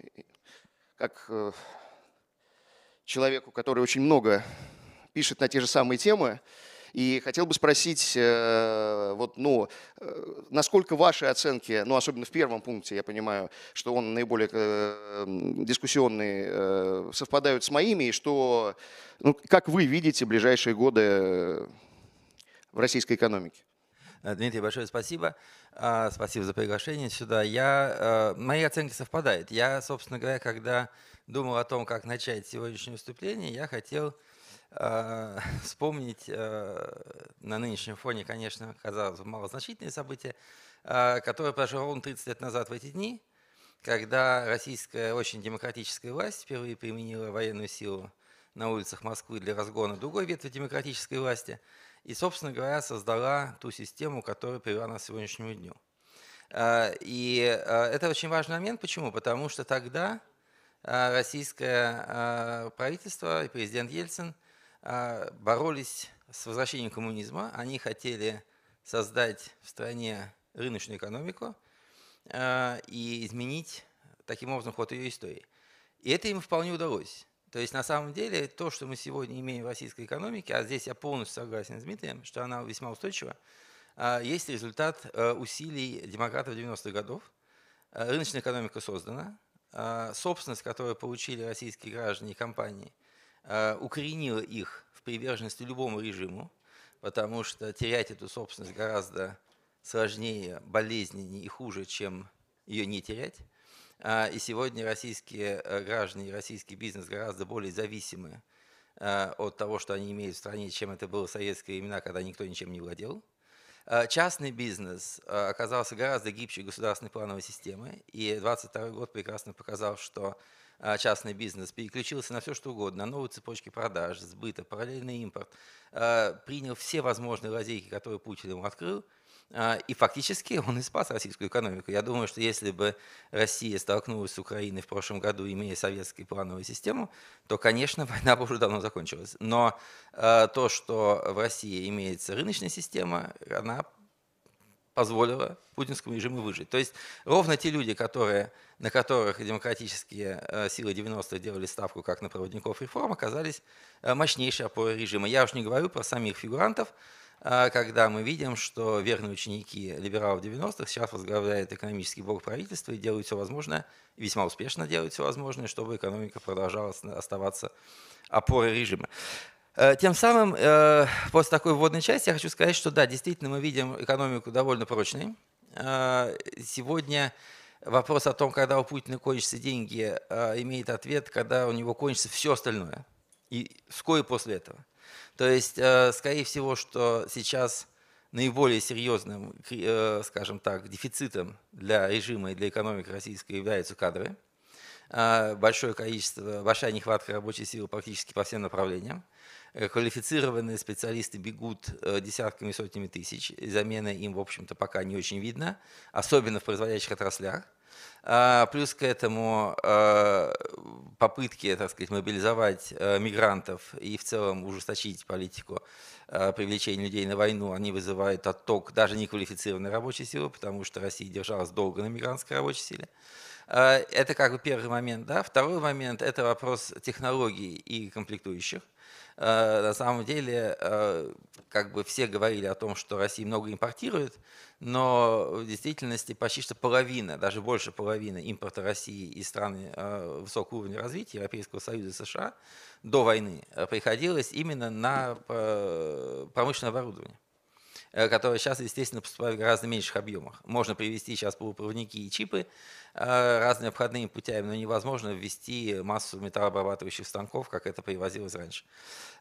как э, человеку, который очень много пишет на те же самые темы. И хотел бы спросить, э, вот, ну, э, насколько ваши оценки, ну, особенно в первом пункте, я понимаю, что он наиболее э, дискуссионный, совпадают с моими, и что, ну, как вы видите ближайшие годы в российской экономике? Дмитрий, большое спасибо. А, спасибо за приглашение сюда. Я, мои оценки совпадают. Я, собственно говоря, когда думал о том, как начать сегодняшнее выступление, я хотел вспомнить э, на нынешнем фоне, конечно, казалось бы, малозначительные события, а, которые произошло ровно 30 лет назад в эти дни, когда российская очень демократическая власть впервые применила военную силу на улицах Москвы для разгона другой ветви демократической власти и, собственно говоря, создала ту систему, которая привела нас к сегодняшнему дню. И это очень важный момент. Почему? Потому что тогда российское правительство и президент Ельцин – боролись с возвращением коммунизма. Они хотели создать в стране рыночную экономику а, и изменить таким образом ход ее истории. И это им вполне удалось. То есть на самом деле то, что мы сегодня имеем в российской экономике, а здесь я полностью согласен с Дмитрием, что она весьма устойчива, а, есть результат усилий демократов 90-х годов. Рыночная экономика создана, собственность, которую получили российские граждане и компании – Э, укоренила их в приверженности любому режиму, потому что терять эту собственность гораздо сложнее, болезненнее и хуже, чем ее не терять. А, и сегодня российские э, граждане и российский бизнес гораздо более зависимы э, от того, что они имеют в стране, чем это было в советские времена, когда никто ничем не владел. Частный бизнес оказался гораздо гибче государственной плановой системы, и 2022 год прекрасно показал, что а, частный бизнес переключился на все, что угодно, на новые цепочки продаж, сбыта, параллельный импорт, а, принял все возможные лазейки, которые Путин ему открыл, а, и фактически он и спас российскую экономику. Я думаю, что если бы Россия столкнулась с Украиной в прошлом году, имея советскую плановую систему, то, конечно, война бы уже давно закончилась. Но то, что в России имеется рыночная система, она позволила путинскому режиму выжить. То есть ровно те люди, которые, на которых демократические э, силы 90-х делали ставку как на проводников реформ, оказались э, мощнейшей опорой режима. Я уж не говорю про самих фигурантов, э, когда мы видим, что верные ученики либералов 90-х сейчас возглавляют экономический блок правительства и делают все возможное, весьма успешно делают все возможное, чтобы экономика продолжала оставаться опорой режима. Э, тем самым, э, после такой вводной части, я хочу сказать, что да, действительно мы видим экономику довольно прочной. Э, сегодня вопрос о том, когда у Путина кончатся деньги, имеет ответ, когда у него кончится все остальное. И вскоре после этого. То есть, скорее всего, что сейчас наиболее серьезным, скажем так, дефицитом для режима и для экономики российской являются кадры. большое количество, большая нехватка рабочей силы практически по всем направлениям. Квалифицированные специалисты бегут десятками, сотнями тысяч, замены им, в общем-то, пока не очень видно, особенно в производящих отраслях. А, плюс к этому а, попытки, так сказать, мобилизовать мигрантов и в целом ужесточить политику привлечения людей на войну, они вызывают отток даже неквалифицированной рабочей силы, потому что Россия держалась долго на мигрантской рабочей силе. Это как бы первый момент. Да? Второй момент – это вопрос технологий и комплектующих. Э, на самом деле, э, как бы все говорили о том, что Россия много импортирует, но в действительности почти что половина, даже больше половины импорта России из стран э, высокого уровня развития Европейского Союза и США до войны приходилось именно на промышленное оборудование. Э, которые сейчас, естественно, поступают в гораздо меньших объемах. Можно привести сейчас полупроводники и чипы э, разными обходными путями, но невозможно ввести массу металлообрабатывающих станков, как это привозилось раньше.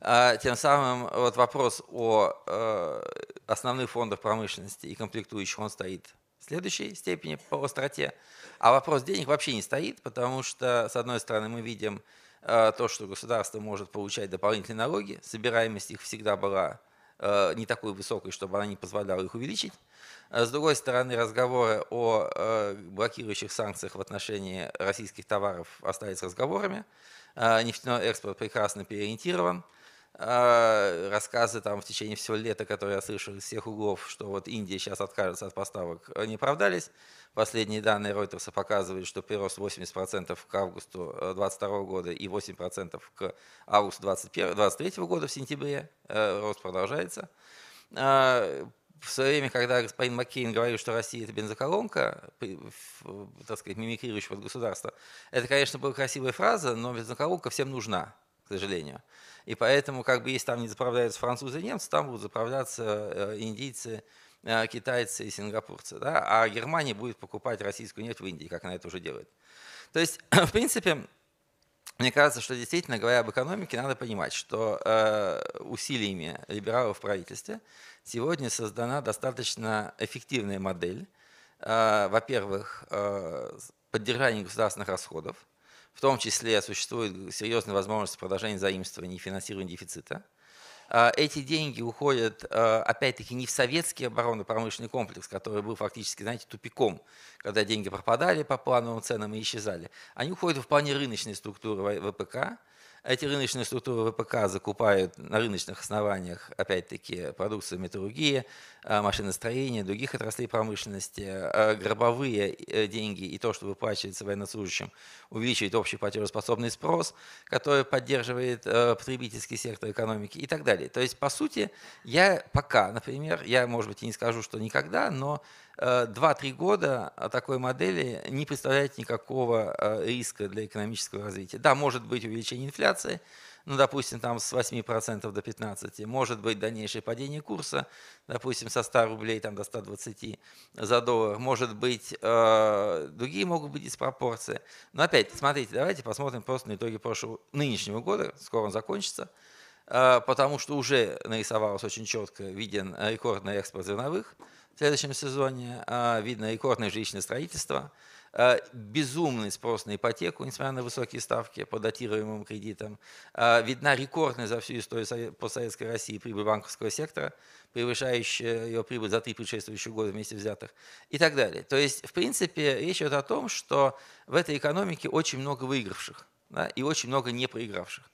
А, тем самым вот вопрос о э, основных фондах промышленности и комплектующих, он стоит в следующей степени по остроте. А вопрос денег вообще не стоит, потому что, с одной стороны, мы видим то, что государство может получать дополнительные налоги, собираемость их всегда была не такой высокой, чтобы она не позволяла их увеличить. Э, с другой стороны, разговоры о э, блокирующих санкциях в отношении российских товаров остались разговорами. Нефтяной экспорт прекрасно переориентирован. Рассказы там в течение всего лета, которые я слышал из всех углов, что вот Индия сейчас откажется от поставок, не оправдались. Последние данные Reuters показывают, что прирост 80% к августу 2022 э, года и 8% к августу 2023 года в сентябре. Э, рост продолжается. Э, в свое время, когда господин Маккейн говорил, что Россия это бензоколонка, так сказать, мимикрирующая под государство, это, конечно, была красивая фраза, но бензоколонка всем нужна, к сожалению. И поэтому, как бы, если там не заправляются французы и немцы, там будут заправляться индийцы, Э, китайцы и сингапурцы, да, а Германия будет покупать российскую нефть в Индии, как она это уже делает. То есть, в принципе, мне кажется, что действительно, говоря об экономике, надо понимать, что э, усилиями либералов в правительстве сегодня создана достаточно эффективная модель, э, во-первых, э, поддержания государственных расходов, в том числе существует серьезная возможность продолжения заимствования и финансирования дефицита. А, эти деньги уходят, а, опять-таки, не в советский оборонно-промышленный комплекс, который был фактически, знаете, тупиком, когда деньги пропадали по плановым ценам и исчезали. Они уходят в вполне рыночные структуры ВПК, эти рыночные структуры ВПК закупают на рыночных основаниях, опять-таки, продукцию металлургии, э, машиностроения, других отраслей промышленности. Э, гробовые э, деньги и то, что выплачивается военнослужащим, увеличивает общий платежеспособный спрос, который поддерживает потребительский сектор экономики и так далее. То есть, по сути, я пока, например, я, может быть, и не скажу, что никогда, но 2-3 года такой модели не представляет никакого риска для экономического развития. Да, может быть увеличение инфляции, ну, допустим, там с 8% до 15%, может быть дальнейшее падение курса, допустим, со 100 рублей там, до 120 за доллар, может быть, э, другие могут быть диспропорции. Но опять, смотрите, давайте посмотрим просто на итоги прошлого, нынешнего года, скоро он закончится, э, потому что уже нарисовалось очень четко, виден рекордный экспорт зерновых, следующем сезоне. А, видно рекордное жилищное строительство, а, безумный спрос на ипотеку, несмотря на высокие ставки по датируемым кредитам. А, видна рекордная за всю историю постсоветской России прибыль банковского сектора, превышающая ее прибыль за три предшествующих года вместе взятых и так далее. То есть, в принципе, речь идет о том, что в этой экономике очень много выигравших да, и очень много не проигравших.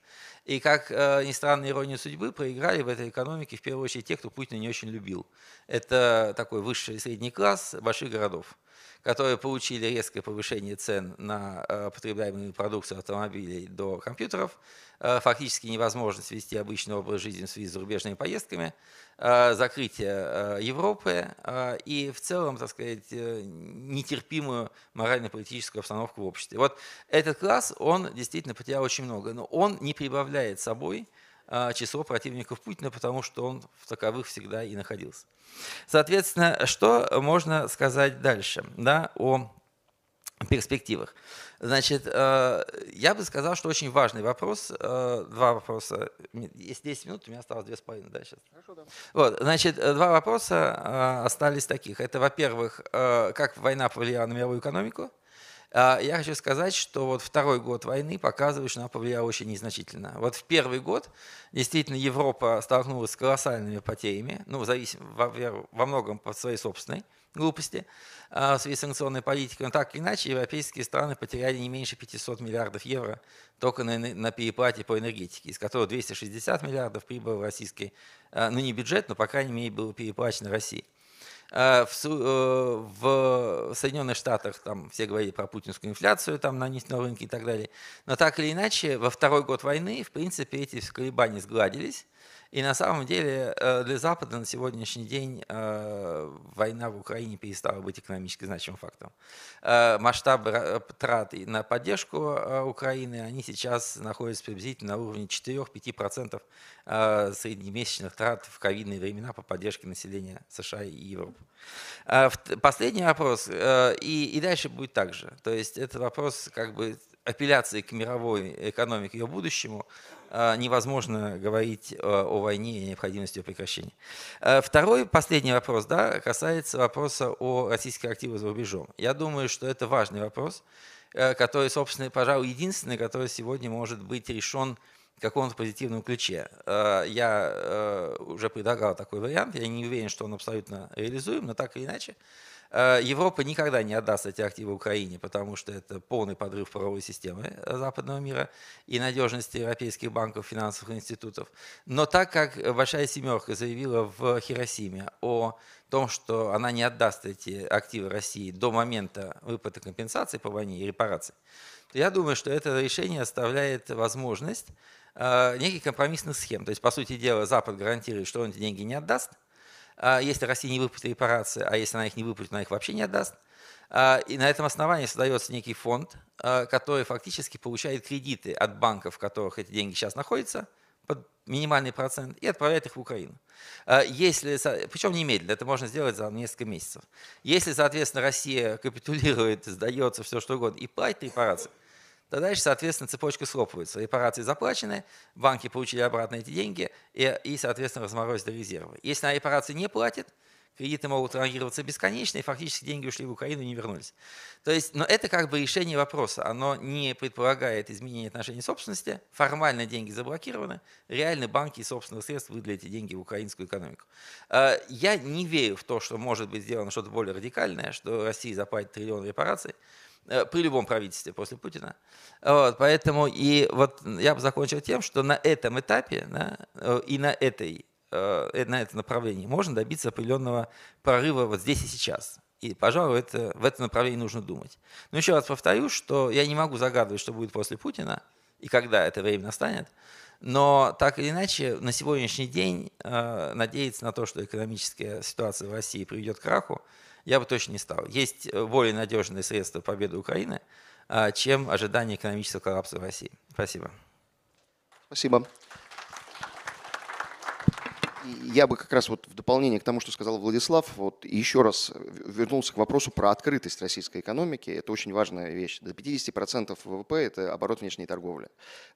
И как э, ни странно, ирония судьбы, проиграли в этой экономике в первую очередь те, кто Путина не очень любил. Это такой высший и средний класс больших городов которые получили резкое повышение цен на э, потребляемую продукцию автомобилей до компьютеров, э, фактически невозможность вести обычный образ жизни в связи с зарубежными поездками, э, закрытие Европы и в целом, так сказать, нетерпимую морально-политическую обстановку в обществе. Вот этот класс, он действительно потерял очень много, но он не прибавляет собой число противников Путина, потому что он в таковых всегда и находился. Соответственно, что можно сказать дальше да, о перспективах? Значит, э, я бы сказал, что очень важный вопрос, э, два вопроса, есть 10 минут, у меня осталось 2,5, да, сейчас. Хорошо, да. Вот, значит, два вопроса э, остались таких. Это, во-первых, как война повлияла на мировую экономику, А, я хочу сказать, что вот второй год войны показывает, что она повлияла очень незначительно. Вот в первый год действительно Европа столкнулась с колоссальными потерями, ну, зависим, во, во многом по своей собственной глупости а, в связи с санкционной политикой. Но так или иначе, европейские страны потеряли не меньше 500 миллиардов евро только на, на переплате по энергетике, из которых 260 миллиардов прибыло в российский, а, ну не бюджет, но по крайней мере было переплачено России. Э, в, э, в Соединенных Штатах там все говорили про путинскую инфляцию там на нефтяном рынке и так далее. Но так или иначе, во второй год войны, в принципе, эти колебания сгладились. И на самом деле э, для Запада на сегодняшний день э, война в Украине перестала быть экономически значимым фактором. Э, масштабы трат на поддержку Украины, они сейчас находятся приблизительно на уровне 4-5% среднемесячных трат в ковидные времена по поддержке населения США и Европы. Последний вопрос, и, и дальше будет так же. То есть это вопрос как бы апелляции к мировой экономике, ее будущему, невозможно говорить э, о войне и необходимости ее прекращения. Э, второй, последний вопрос, да, касается вопроса о российских активах за рубежом. Я думаю, что это важный вопрос, э, который, собственно, пожалуй, единственный, который сегодня может быть решен в каком-то позитивном ключе. Я уже предлагал такой вариант, я не уверен, что он абсолютно реализуем, но так или иначе, Европа никогда не отдаст эти активы Украине, потому что это полный подрыв правовой системы э, западного мира и надежности европейских банков, финансовых институтов. Но так как Большая Семерка заявила в Хиросиме о том, что она не отдаст эти активы России до момента выплаты компенсации по войне и репараций, то я думаю, что это решение оставляет возможность э, неких компромиссных схем. То есть, по сути дела, Запад гарантирует, что он эти деньги не отдаст – если Россия не выплатит репарации, а если она их не выплатит, она их вообще не отдаст. А, и на этом основании создается некий фонд, а, который фактически получает кредиты от банков, в которых эти деньги сейчас находятся, под минимальный процент, и отправляет их в Украину. Если, причем немедленно, это можно сделать за несколько месяцев. Если, соответственно, Россия капитулирует, сдается, все что угодно, и платит репарации, то дальше, соответственно, цепочка схлопывается. Репарации заплачены, банки получили обратно эти деньги и, и соответственно, разморозили резервы. Если на репарации не платят, кредиты могут пролонгироваться бесконечно, и фактически деньги ушли в Украину и не вернулись. То есть, но это как бы решение вопроса. Оно не предполагает изменение отношений собственности, формально деньги заблокированы, реально банки из собственных средств выдали эти деньги в украинскую экономику. А, я не верю в то, что может быть сделано что-то более радикальное, что Россия заплатит триллион репараций. Э, при любом правительстве после Путина. Вот, поэтому и вот я бы закончил тем, что на этом этапе да, э, и на, этой, э, на этом направлении можно добиться определенного прорыва вот здесь и сейчас. И, пожалуй, это, в этом направлении нужно думать. Но еще раз повторю, что я не могу загадывать, что будет после Путина и когда это время настанет. Но так или иначе, на сегодняшний день э, надеяться на то, что экономическая ситуация в России приведет к краху, я бы точно не стал. Есть э, более надежные средства победы Украины, а, чем ожидание экономического коллапса в России. Спасибо. Спасибо я бы как раз вот в дополнение к тому, что сказал Владислав, вот еще раз вернулся к вопросу про открытость российской экономики. Это очень важная вещь. До 50% ВВП – это оборот внешней торговли.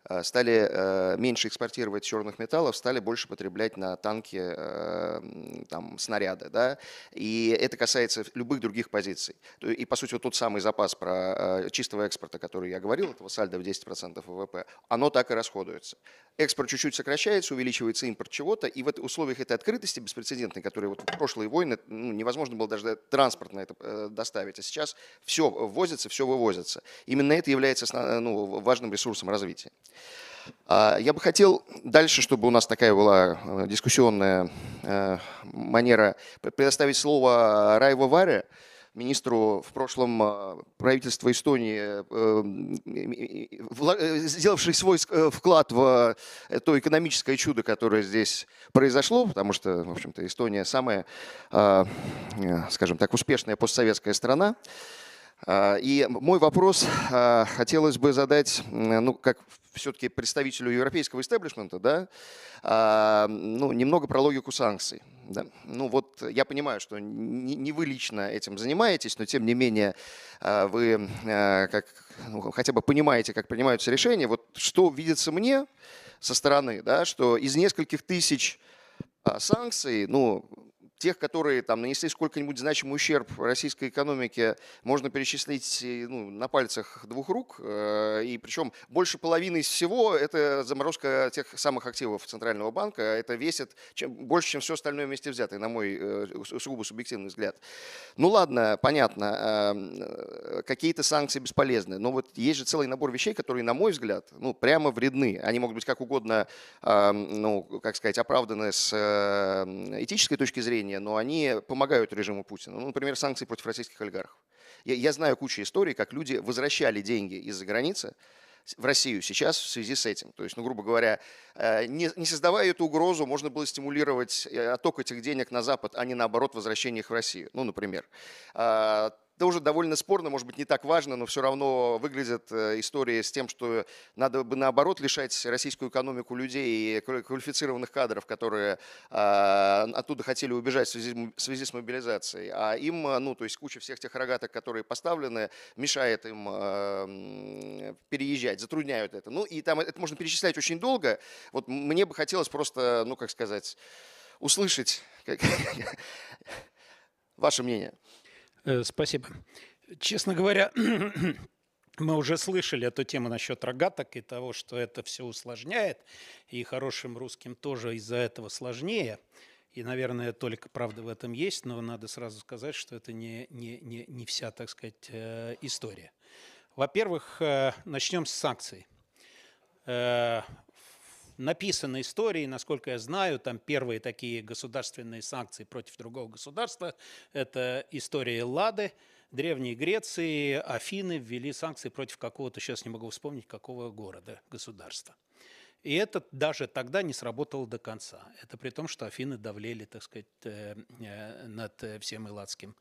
Э, стали э, меньше экспортировать черных металлов, стали больше потреблять на танки э, там, снаряды. Да? И это касается любых других позиций. И, по сути, вот тот самый запас про чистого экспорта, который я говорил, этого сальда в 10% ВВП, оно так и расходуется. Экспорт чуть-чуть сокращается, увеличивается импорт чего-то, и в условиях этой открытости беспрецедентной, которые вот в прошлые войны ну, невозможно было даже транспорт на это э, доставить, а сейчас все ввозится, все вывозится. Именно это является ну, важным ресурсом развития. А, я бы хотел дальше, чтобы у нас такая была э, дискуссионная э, манера, предоставить слово Райву Варе, министру в прошлом а, правительства Эстонии, э, э, сделавший свой э, вклад в то экономическое чудо, которое здесь произошло, потому что, в общем-то, Эстония самая, а, скажем так, успешная постсоветская страна. А, и мой вопрос хотелось бы задать, ну, как все-таки представителю европейского истеблишмента, да, ну, немного про логику санкций. Да? Ну вот я понимаю, что не, вы лично этим занимаетесь, но тем не менее а, вы а, как, ну, хотя бы понимаете, как принимаются решения. Вот что видится мне со стороны, да, что из нескольких тысяч а, санкций, ну, тех, которые там нанесли сколько-нибудь значимый ущерб российской экономике, можно перечислить ну, на пальцах двух рук. И причем больше половины из всего это заморозка тех самых активов Центрального банка. Это весит чем, больше, чем все остальное вместе взятое, на мой сугубо субъективный взгляд. Ну ладно, понятно, какие-то санкции бесполезны, но вот есть же целый набор вещей, которые, на мой взгляд, ну, прямо вредны. Они могут быть как угодно, ну, как сказать, оправданы с этической точки зрения, но они помогают режиму Путина. Ну, например, санкции против российских олигархов. Я, я знаю кучу историй, как люди возвращали деньги из-за границы, в Россию сейчас в связи с этим. То есть, ну, грубо говоря, э, не, не создавая эту угрозу, можно было стимулировать э, отток этих денег на Запад, а не наоборот возвращение их в Россию. Ну, например. Это уже довольно спорно, может быть, не так важно, но все равно выглядит э, история с тем, что надо бы наоборот лишать российскую экономику людей и квалифицированных кадров, которые а, оттуда хотели убежать в связи, с мобилизацией. А им, э, ну, то есть куча всех тех рогаток, которые поставлены, мешает им э, переезжать, затрудняют это. Ну, и там это можно перечислять очень долго. Вот мне бы хотелось просто, ну, как сказать, услышать ваше мнение. Э, спасибо. Честно говоря, мы уже слышали эту тему насчет рогаток и того, что это все усложняет, и хорошим русским тоже из-за этого сложнее. И, наверное, только правда в этом есть, но надо сразу сказать, что это не, не, не, не вся, так сказать, э, история. Во-первых, э, начнем с санкций написаны истории, насколько я знаю, там первые такие государственные санкции против другого государства. Это история Лады, Древней Греции, Афины ввели санкции против какого-то, сейчас не могу вспомнить, какого города, государства. И это даже тогда не сработало до конца. Это при том, что Афины давлели, так сказать, э, э, над всем Элладским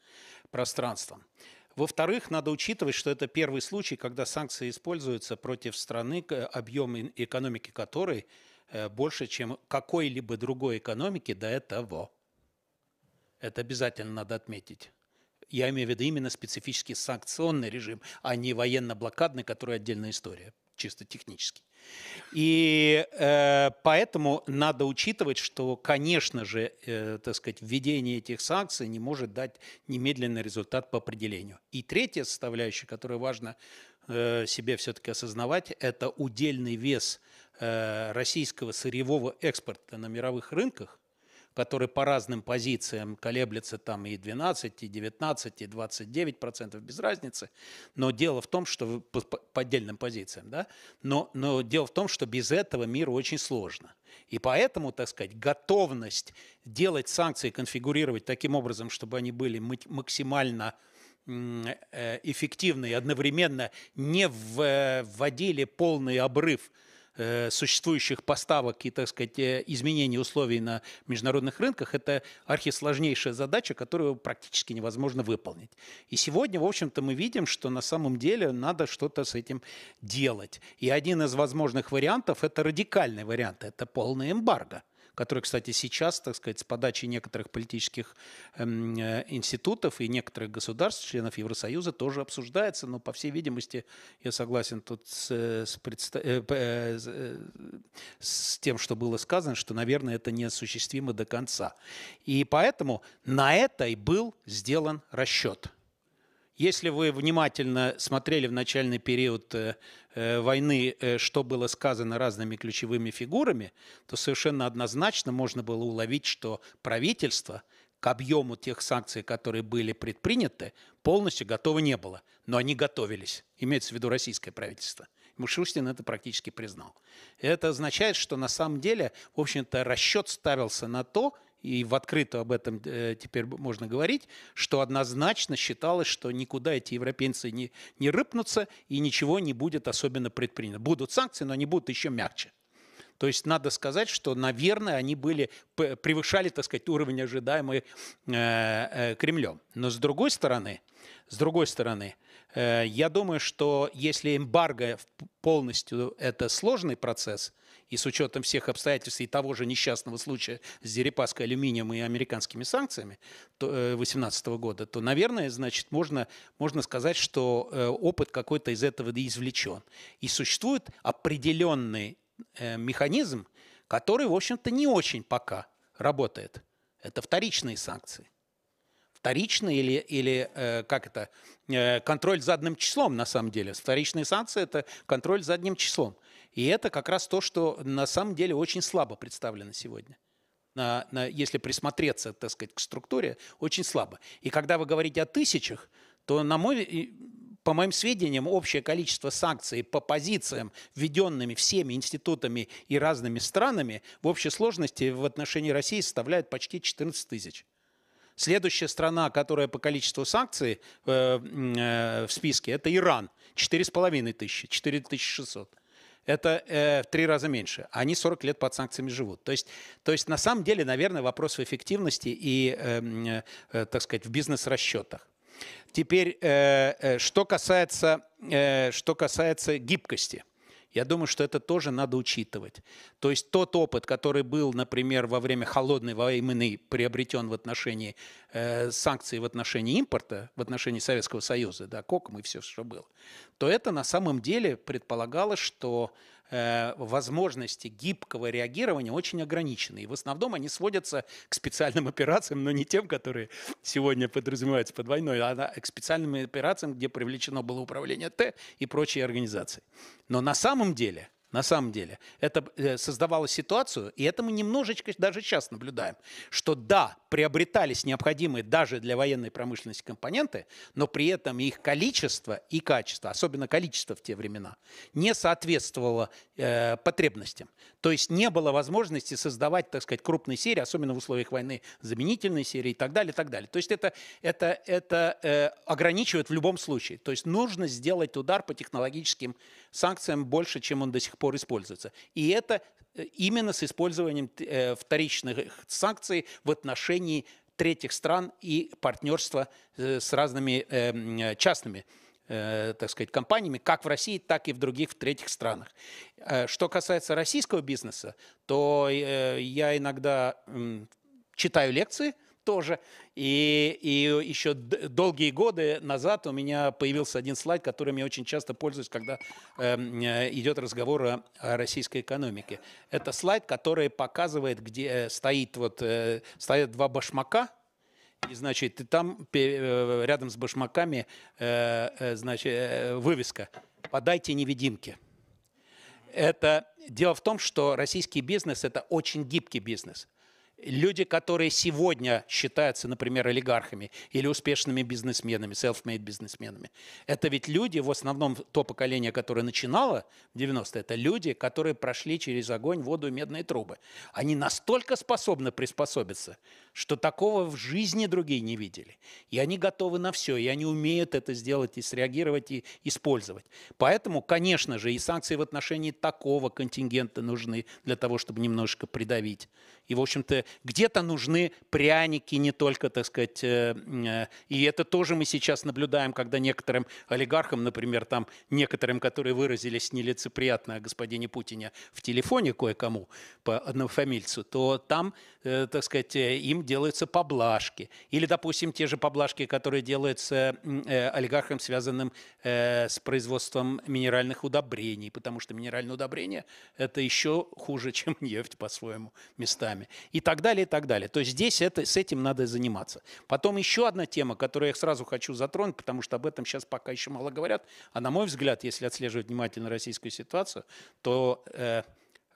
пространством. Во-вторых, надо учитывать, что это первый случай, когда санкции используются против страны, объем экономики которой больше, чем какой-либо другой экономики до этого. Это обязательно надо отметить. Я имею в виду именно специфический санкционный режим, а не военно-блокадный, который отдельная история, чисто технически. И э, поэтому надо учитывать, что, конечно же, э, так сказать, введение этих санкций не может дать немедленный результат по определению. И третья составляющая, которую важно э, себе все-таки осознавать, это удельный вес Э, российского сырьевого экспорта на мировых рынках, который по разным позициям колеблется там и 12, и 19, и 29 процентов, без разницы. Но дело в том, что по, по отдельным позициям, да, но, но дело в том, что без этого миру очень сложно. И поэтому, так сказать, готовность делать санкции, конфигурировать таким образом, чтобы они были максимально э, эффективны и одновременно не вводили полный обрыв Э, существующих поставок и, так сказать, э, изменений условий на международных рынках – это архисложнейшая задача, которую практически невозможно выполнить. И сегодня, в общем-то, мы видим, что на самом деле надо что-то с этим делать. И один из возможных вариантов – это радикальный вариант, это полная эмбарго который, кстати, сейчас, так сказать, с подачи некоторых политических эм, э, институтов и некоторых государств, членов Евросоюза, тоже обсуждается, но, по всей видимости, я согласен тут с, с, предста... э, э, э, с тем, что было сказано, что, наверное, это неосуществимо до конца. И поэтому на это и был сделан расчет – если вы внимательно смотрели в начальный период э, э, войны, э, что было сказано разными ключевыми фигурами, то совершенно однозначно можно было уловить, что правительство к объему тех санкций, которые были предприняты, полностью готово не было. Но они готовились. Имеется в виду российское правительство. Мишустин это практически признал. Это означает, что на самом деле, в общем-то, расчет ставился на то, и в открытую об этом э, теперь можно говорить, что однозначно считалось, что никуда эти европейцы не, не рыпнутся и ничего не будет особенно предпринято. Будут санкции, но они будут еще мягче. То есть надо сказать, что, наверное, они были, превышали, так сказать, уровень ожидаемый э, э, Кремлем. Но с другой стороны, с другой стороны, я думаю, что если эмбарго полностью это сложный процесс, и с учетом всех обстоятельств и того же несчастного случая с Дерипаской алюминием и американскими санкциями 2018 э, года, то, наверное, значит, можно, можно сказать, что э, опыт какой-то из этого извлечен. И существует определенный э, механизм, который, в общем-то, не очень пока работает. Это вторичные санкции. Вторичные или, или э, как это, э, контроль задним числом на самом деле. Вторичные санкции – это контроль задним числом. И это как раз то, что на самом деле очень слабо представлено сегодня. На, на, если присмотреться, так сказать, к структуре, очень слабо. И когда вы говорите о тысячах, то, на мой, по моим сведениям, общее количество санкций по позициям, введенными всеми институтами и разными странами, в общей сложности в отношении России составляет почти 14 тысяч. Следующая страна, которая по количеству санкций э, э, в списке, это Иран. 4,5 тысячи, 4600 это э, в три раза меньше. Они 40 лет под санкциями живут. То есть, то есть на самом деле, наверное, вопрос в эффективности и, э, э, так сказать, в бизнес-расчетах. Теперь, э, э, что, касается, э, что касается гибкости. Я думаю, что это тоже надо учитывать. То есть тот опыт, который был, например, во время холодной войны приобретен в отношении э, санкций в отношении импорта, в отношении Советского Союза, да, коком и все, что было, то это на самом деле предполагало, что возможности гибкого реагирования очень ограничены. И в основном они сводятся к специальным операциям, но не тем, которые сегодня подразумеваются под войной, а к специальным операциям, где привлечено было управление Т и прочие организации. Но на самом деле – на самом деле. Это э, создавало ситуацию, и это мы немножечко даже сейчас наблюдаем, что да, приобретались необходимые даже для военной промышленности компоненты, но при этом их количество и качество, особенно количество в те времена, не соответствовало э, потребностям. То есть не было возможности создавать, так сказать, крупные серии, особенно в условиях войны, заменительные серии и так далее, и так далее. То есть это, это, это э, ограничивает в любом случае. То есть нужно сделать удар по технологическим санкциям больше, чем он до сих пор используется. И это э, именно с использованием э, вторичных санкций в отношении третьих стран и партнерства э, с разными эм, частными так сказать, компаниями, как в России, так и в других в третьих странах. Что касается российского бизнеса, то я иногда читаю лекции – тоже. И, и еще долгие годы назад у меня появился один слайд, которым я очень часто пользуюсь, когда эм, э, идет разговор о, о российской экономике. Это слайд, который показывает, где э, стоит вот, э, стоят два башмака, и, значит, и там э, рядом с башмаками э, значит, вывеска «Подайте невидимки». Это дело в том, что российский бизнес – это очень гибкий бизнес – Люди, которые сегодня считаются, например, олигархами или успешными бизнесменами, self-made бизнесменами, это ведь люди, в основном то поколение, которое начинало в 90-е, это люди, которые прошли через огонь, воду и медные трубы. Они настолько способны приспособиться, что такого в жизни другие не видели. И они готовы на все, и они умеют это сделать и среагировать, и использовать. Поэтому, конечно же, и санкции в отношении такого контингента нужны для того, чтобы немножко придавить. И, в общем-то, где-то нужны пряники, не только, так сказать, э, э, и это тоже мы сейчас наблюдаем, когда некоторым олигархам, например, там некоторым, которые выразились нелицеприятно о господине Путине в телефоне кое-кому по однофамильцу, то там, э, так сказать, им делаются поблажки. Или, допустим, те же поблажки, которые делаются олигархам, связанным с производством минеральных удобрений, потому что минеральные удобрения – это еще хуже, чем нефть по-своему местами. И так далее, и так далее. То есть здесь это, с этим надо заниматься. Потом еще одна тема, которую я сразу хочу затронуть, потому что об этом сейчас пока еще мало говорят, а на мой взгляд, если отслеживать внимательно российскую ситуацию, то э,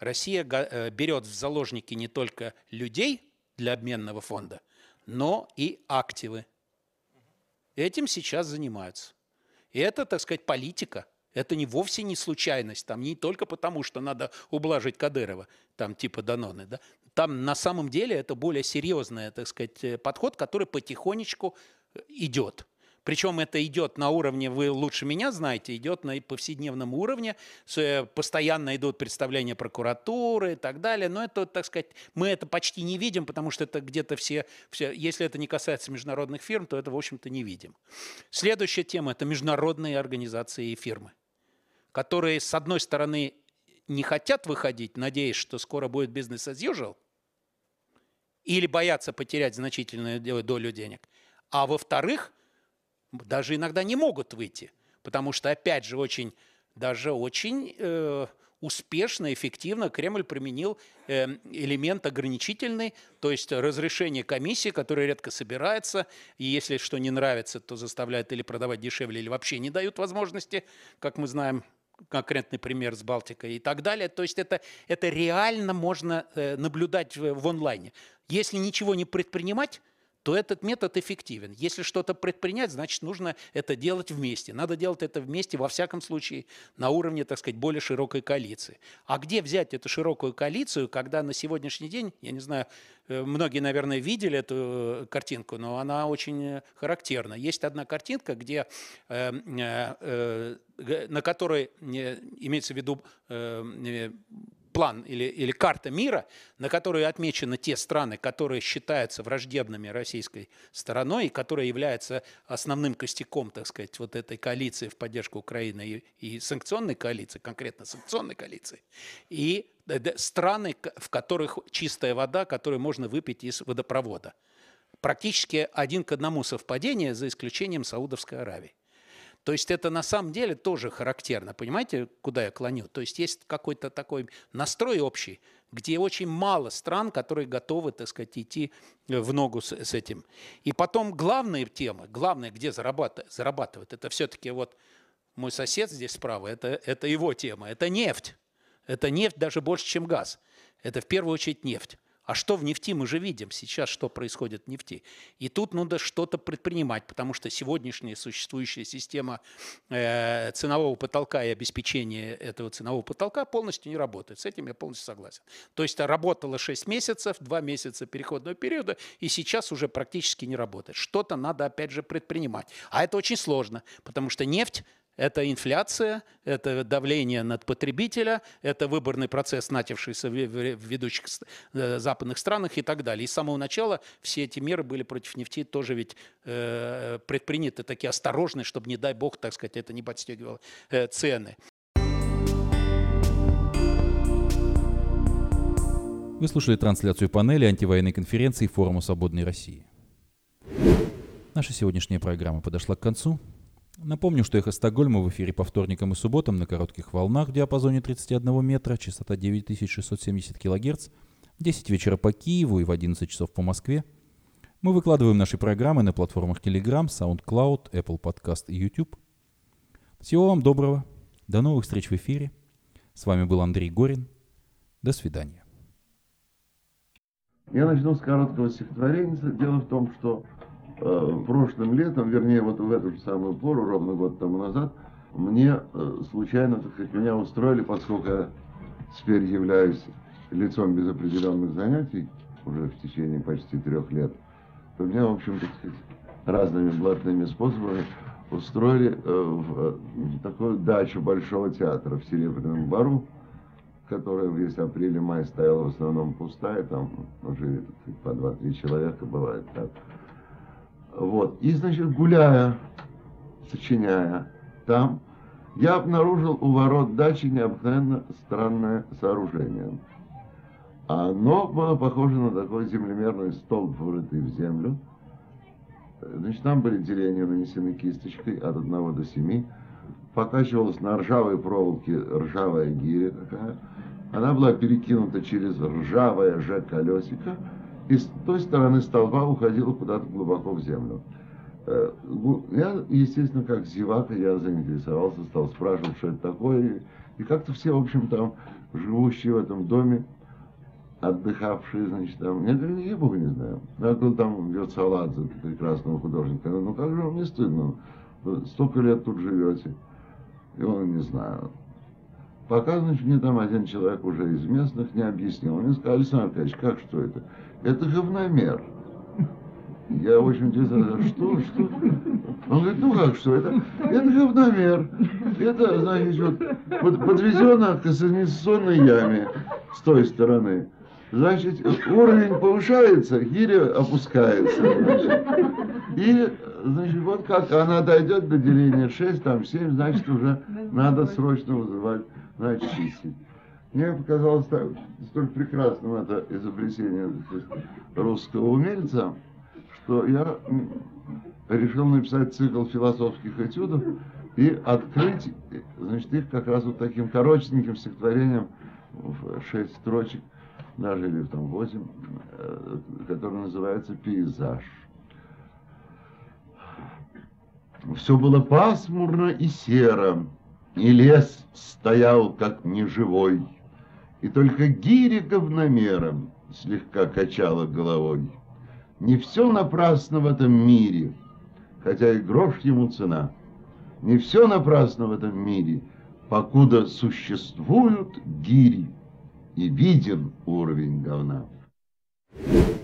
Россия э, берет в заложники не только людей для обменного фонда, но и активы. Этим сейчас занимаются. И это, так сказать, политика. Это не вовсе не случайность, там не только потому, что надо ублажить Кадырова, там типа Даноны, да, там на самом деле это более серьезный, так сказать, э, подход, который потихонечку э, идет. Причем это идет на уровне, вы лучше меня знаете, идет на повседневном уровне, э, постоянно идут представления прокуратуры и так далее. Но это, так сказать, мы это почти не видим, потому что это где-то все, все, если это не касается международных фирм, то это, в общем-то, не видим. Следующая тема – это международные организации и фирмы, которые, с одной стороны, не хотят выходить, надеясь, что скоро будет бизнес as usual, или боятся потерять значительную долю денег. А во-вторых, даже иногда не могут выйти, потому что, опять же, очень, даже очень э, успешно, эффективно Кремль применил э, элемент ограничительный, то есть разрешение комиссии, которая редко собирается, и если что не нравится, то заставляют или продавать дешевле, или вообще не дают возможности, как мы знаем, конкретный пример с Балтикой и так далее. То есть это, это реально можно э, наблюдать в, в онлайне. Если ничего не предпринимать, то этот метод эффективен. Если что-то предпринять, значит, нужно это делать вместе. Надо делать это вместе, во всяком случае, на уровне, так сказать, более широкой коалиции. А где взять эту широкую коалицию, когда на сегодняшний день, я не знаю, э, многие, наверное, видели эту э, картинку, но она очень характерна. Есть одна картинка, где, э, на которой имеется в виду план или, или карта мира, на которой отмечены те страны, которые считаются враждебными российской стороной и которые являются основным костяком, так сказать, вот этой коалиции в поддержку Украины и, и санкционной коалиции, конкретно санкционной коалиции, и э, страны, в которых чистая вода, которую можно выпить из водопровода. Практически один к одному совпадение, за исключением Саудовской Аравии. То есть это на самом деле тоже характерно. Понимаете, куда я клоню? То есть есть какой-то такой настрой общий, где очень мало стран, которые готовы, так сказать, идти в ногу с, с этим. И потом главная тема, главное, где зарабатывать, зарабатывать это все-таки вот мой сосед здесь справа, это, это его тема, это нефть. Это нефть даже больше, чем газ. Это в первую очередь нефть. А что в нефти мы же видим сейчас, что происходит в нефти. И тут надо что-то предпринимать, потому что сегодняшняя существующая система э, ценового потолка и обеспечения этого ценового потолка полностью не работает. С этим я полностью согласен. То есть работала 6 месяцев, 2 месяца переходного периода, и сейчас уже практически не работает. Что-то надо опять же предпринимать. А это очень сложно, потому что нефть это инфляция, это давление над потребителя, это выборный процесс, начавшийся в ведущих э, западных странах и так далее. И с самого начала все эти меры были против нефти тоже ведь э, предприняты такие осторожные, чтобы, не дай бог, так сказать, это не подстегивало э, цены. Вы слушали трансляцию панели антивоенной конференции Форума Свободной России. Наша сегодняшняя программа подошла к концу. Напомню, что «Эхо Стокгольма» в эфире по вторникам и субботам на коротких волнах в диапазоне 31 метра, частота 9670 кГц, 10 вечера по Киеву и в 11 часов по Москве. Мы выкладываем наши программы на платформах Telegram, SoundCloud, Apple Podcast и YouTube. Всего вам доброго. До новых встреч в эфире. С вами был Андрей Горин. До свидания. Я начну с короткого стихотворения. Дело в том, что прошлым летом, вернее, вот в эту же самую пору, ровно год тому назад, мне э, случайно, так сказать, меня устроили, поскольку я теперь являюсь лицом без определенных занятий, уже в течение почти трех лет, то меня, в общем, так сказать, разными блатными способами устроили э, в такую дачу Большого театра в Серебряном Бару, которая весь апрель-май стояла в основном пустая, там сказать, по два-три человека, бывает так. Вот. И, значит, гуляя, сочиняя там, я обнаружил у ворот дачи необыкновенно странное сооружение. Оно было похоже на такой землемерный столб, врытый в землю. Значит, там были деления нанесены кисточкой от 1 до 7. Покачивалась на ржавой проволоке ржавая гиря такая. Она была перекинута через ржавое же колесико и с той стороны столба уходила куда-то глубоко в землю. Э, я, естественно, как зевака, я заинтересовался, стал спрашивать, что это такое. И как-то все, в общем, там, живущие в этом доме, отдыхавшие, значит, там, я говорю, я бога не знаю. Я говорю, там Лед Саладзе, прекрасного художника. Ну, как же вам не стыдно? Вы столько лет тут живете. И он, не знаю. Пока, значит, мне там один человек уже из местных не объяснил. Мне сказали, Александр Аркадьевич, как что это? Это говномер. Я очень интересно, что, что? Он говорит, ну как что, это, это говномер. Это, значит, вот, вот подвезено к канализационной яме с той стороны. Значит, уровень повышается, гиря опускается. Значит. И, значит, вот как она дойдет до деления 6, там 7, значит, уже надо срочно вызывать, значит, чистить. Мне показалось так, столь прекрасным это изобретение русского умельца, что я решил написать цикл философских этюдов, и открыть, значит, их как раз вот таким коротеньким стихотворением в шесть строчек, даже или там восемь, э, которое называется «Пейзаж». Все было пасмурно и серо, и лес стоял как неживой, и только гиря говномером слегка качала головой. Не все напрасно в этом мире, хотя и грош ему цена. Не все напрасно в этом мире, покуда существуют гири, и виден уровень говна. Thank you.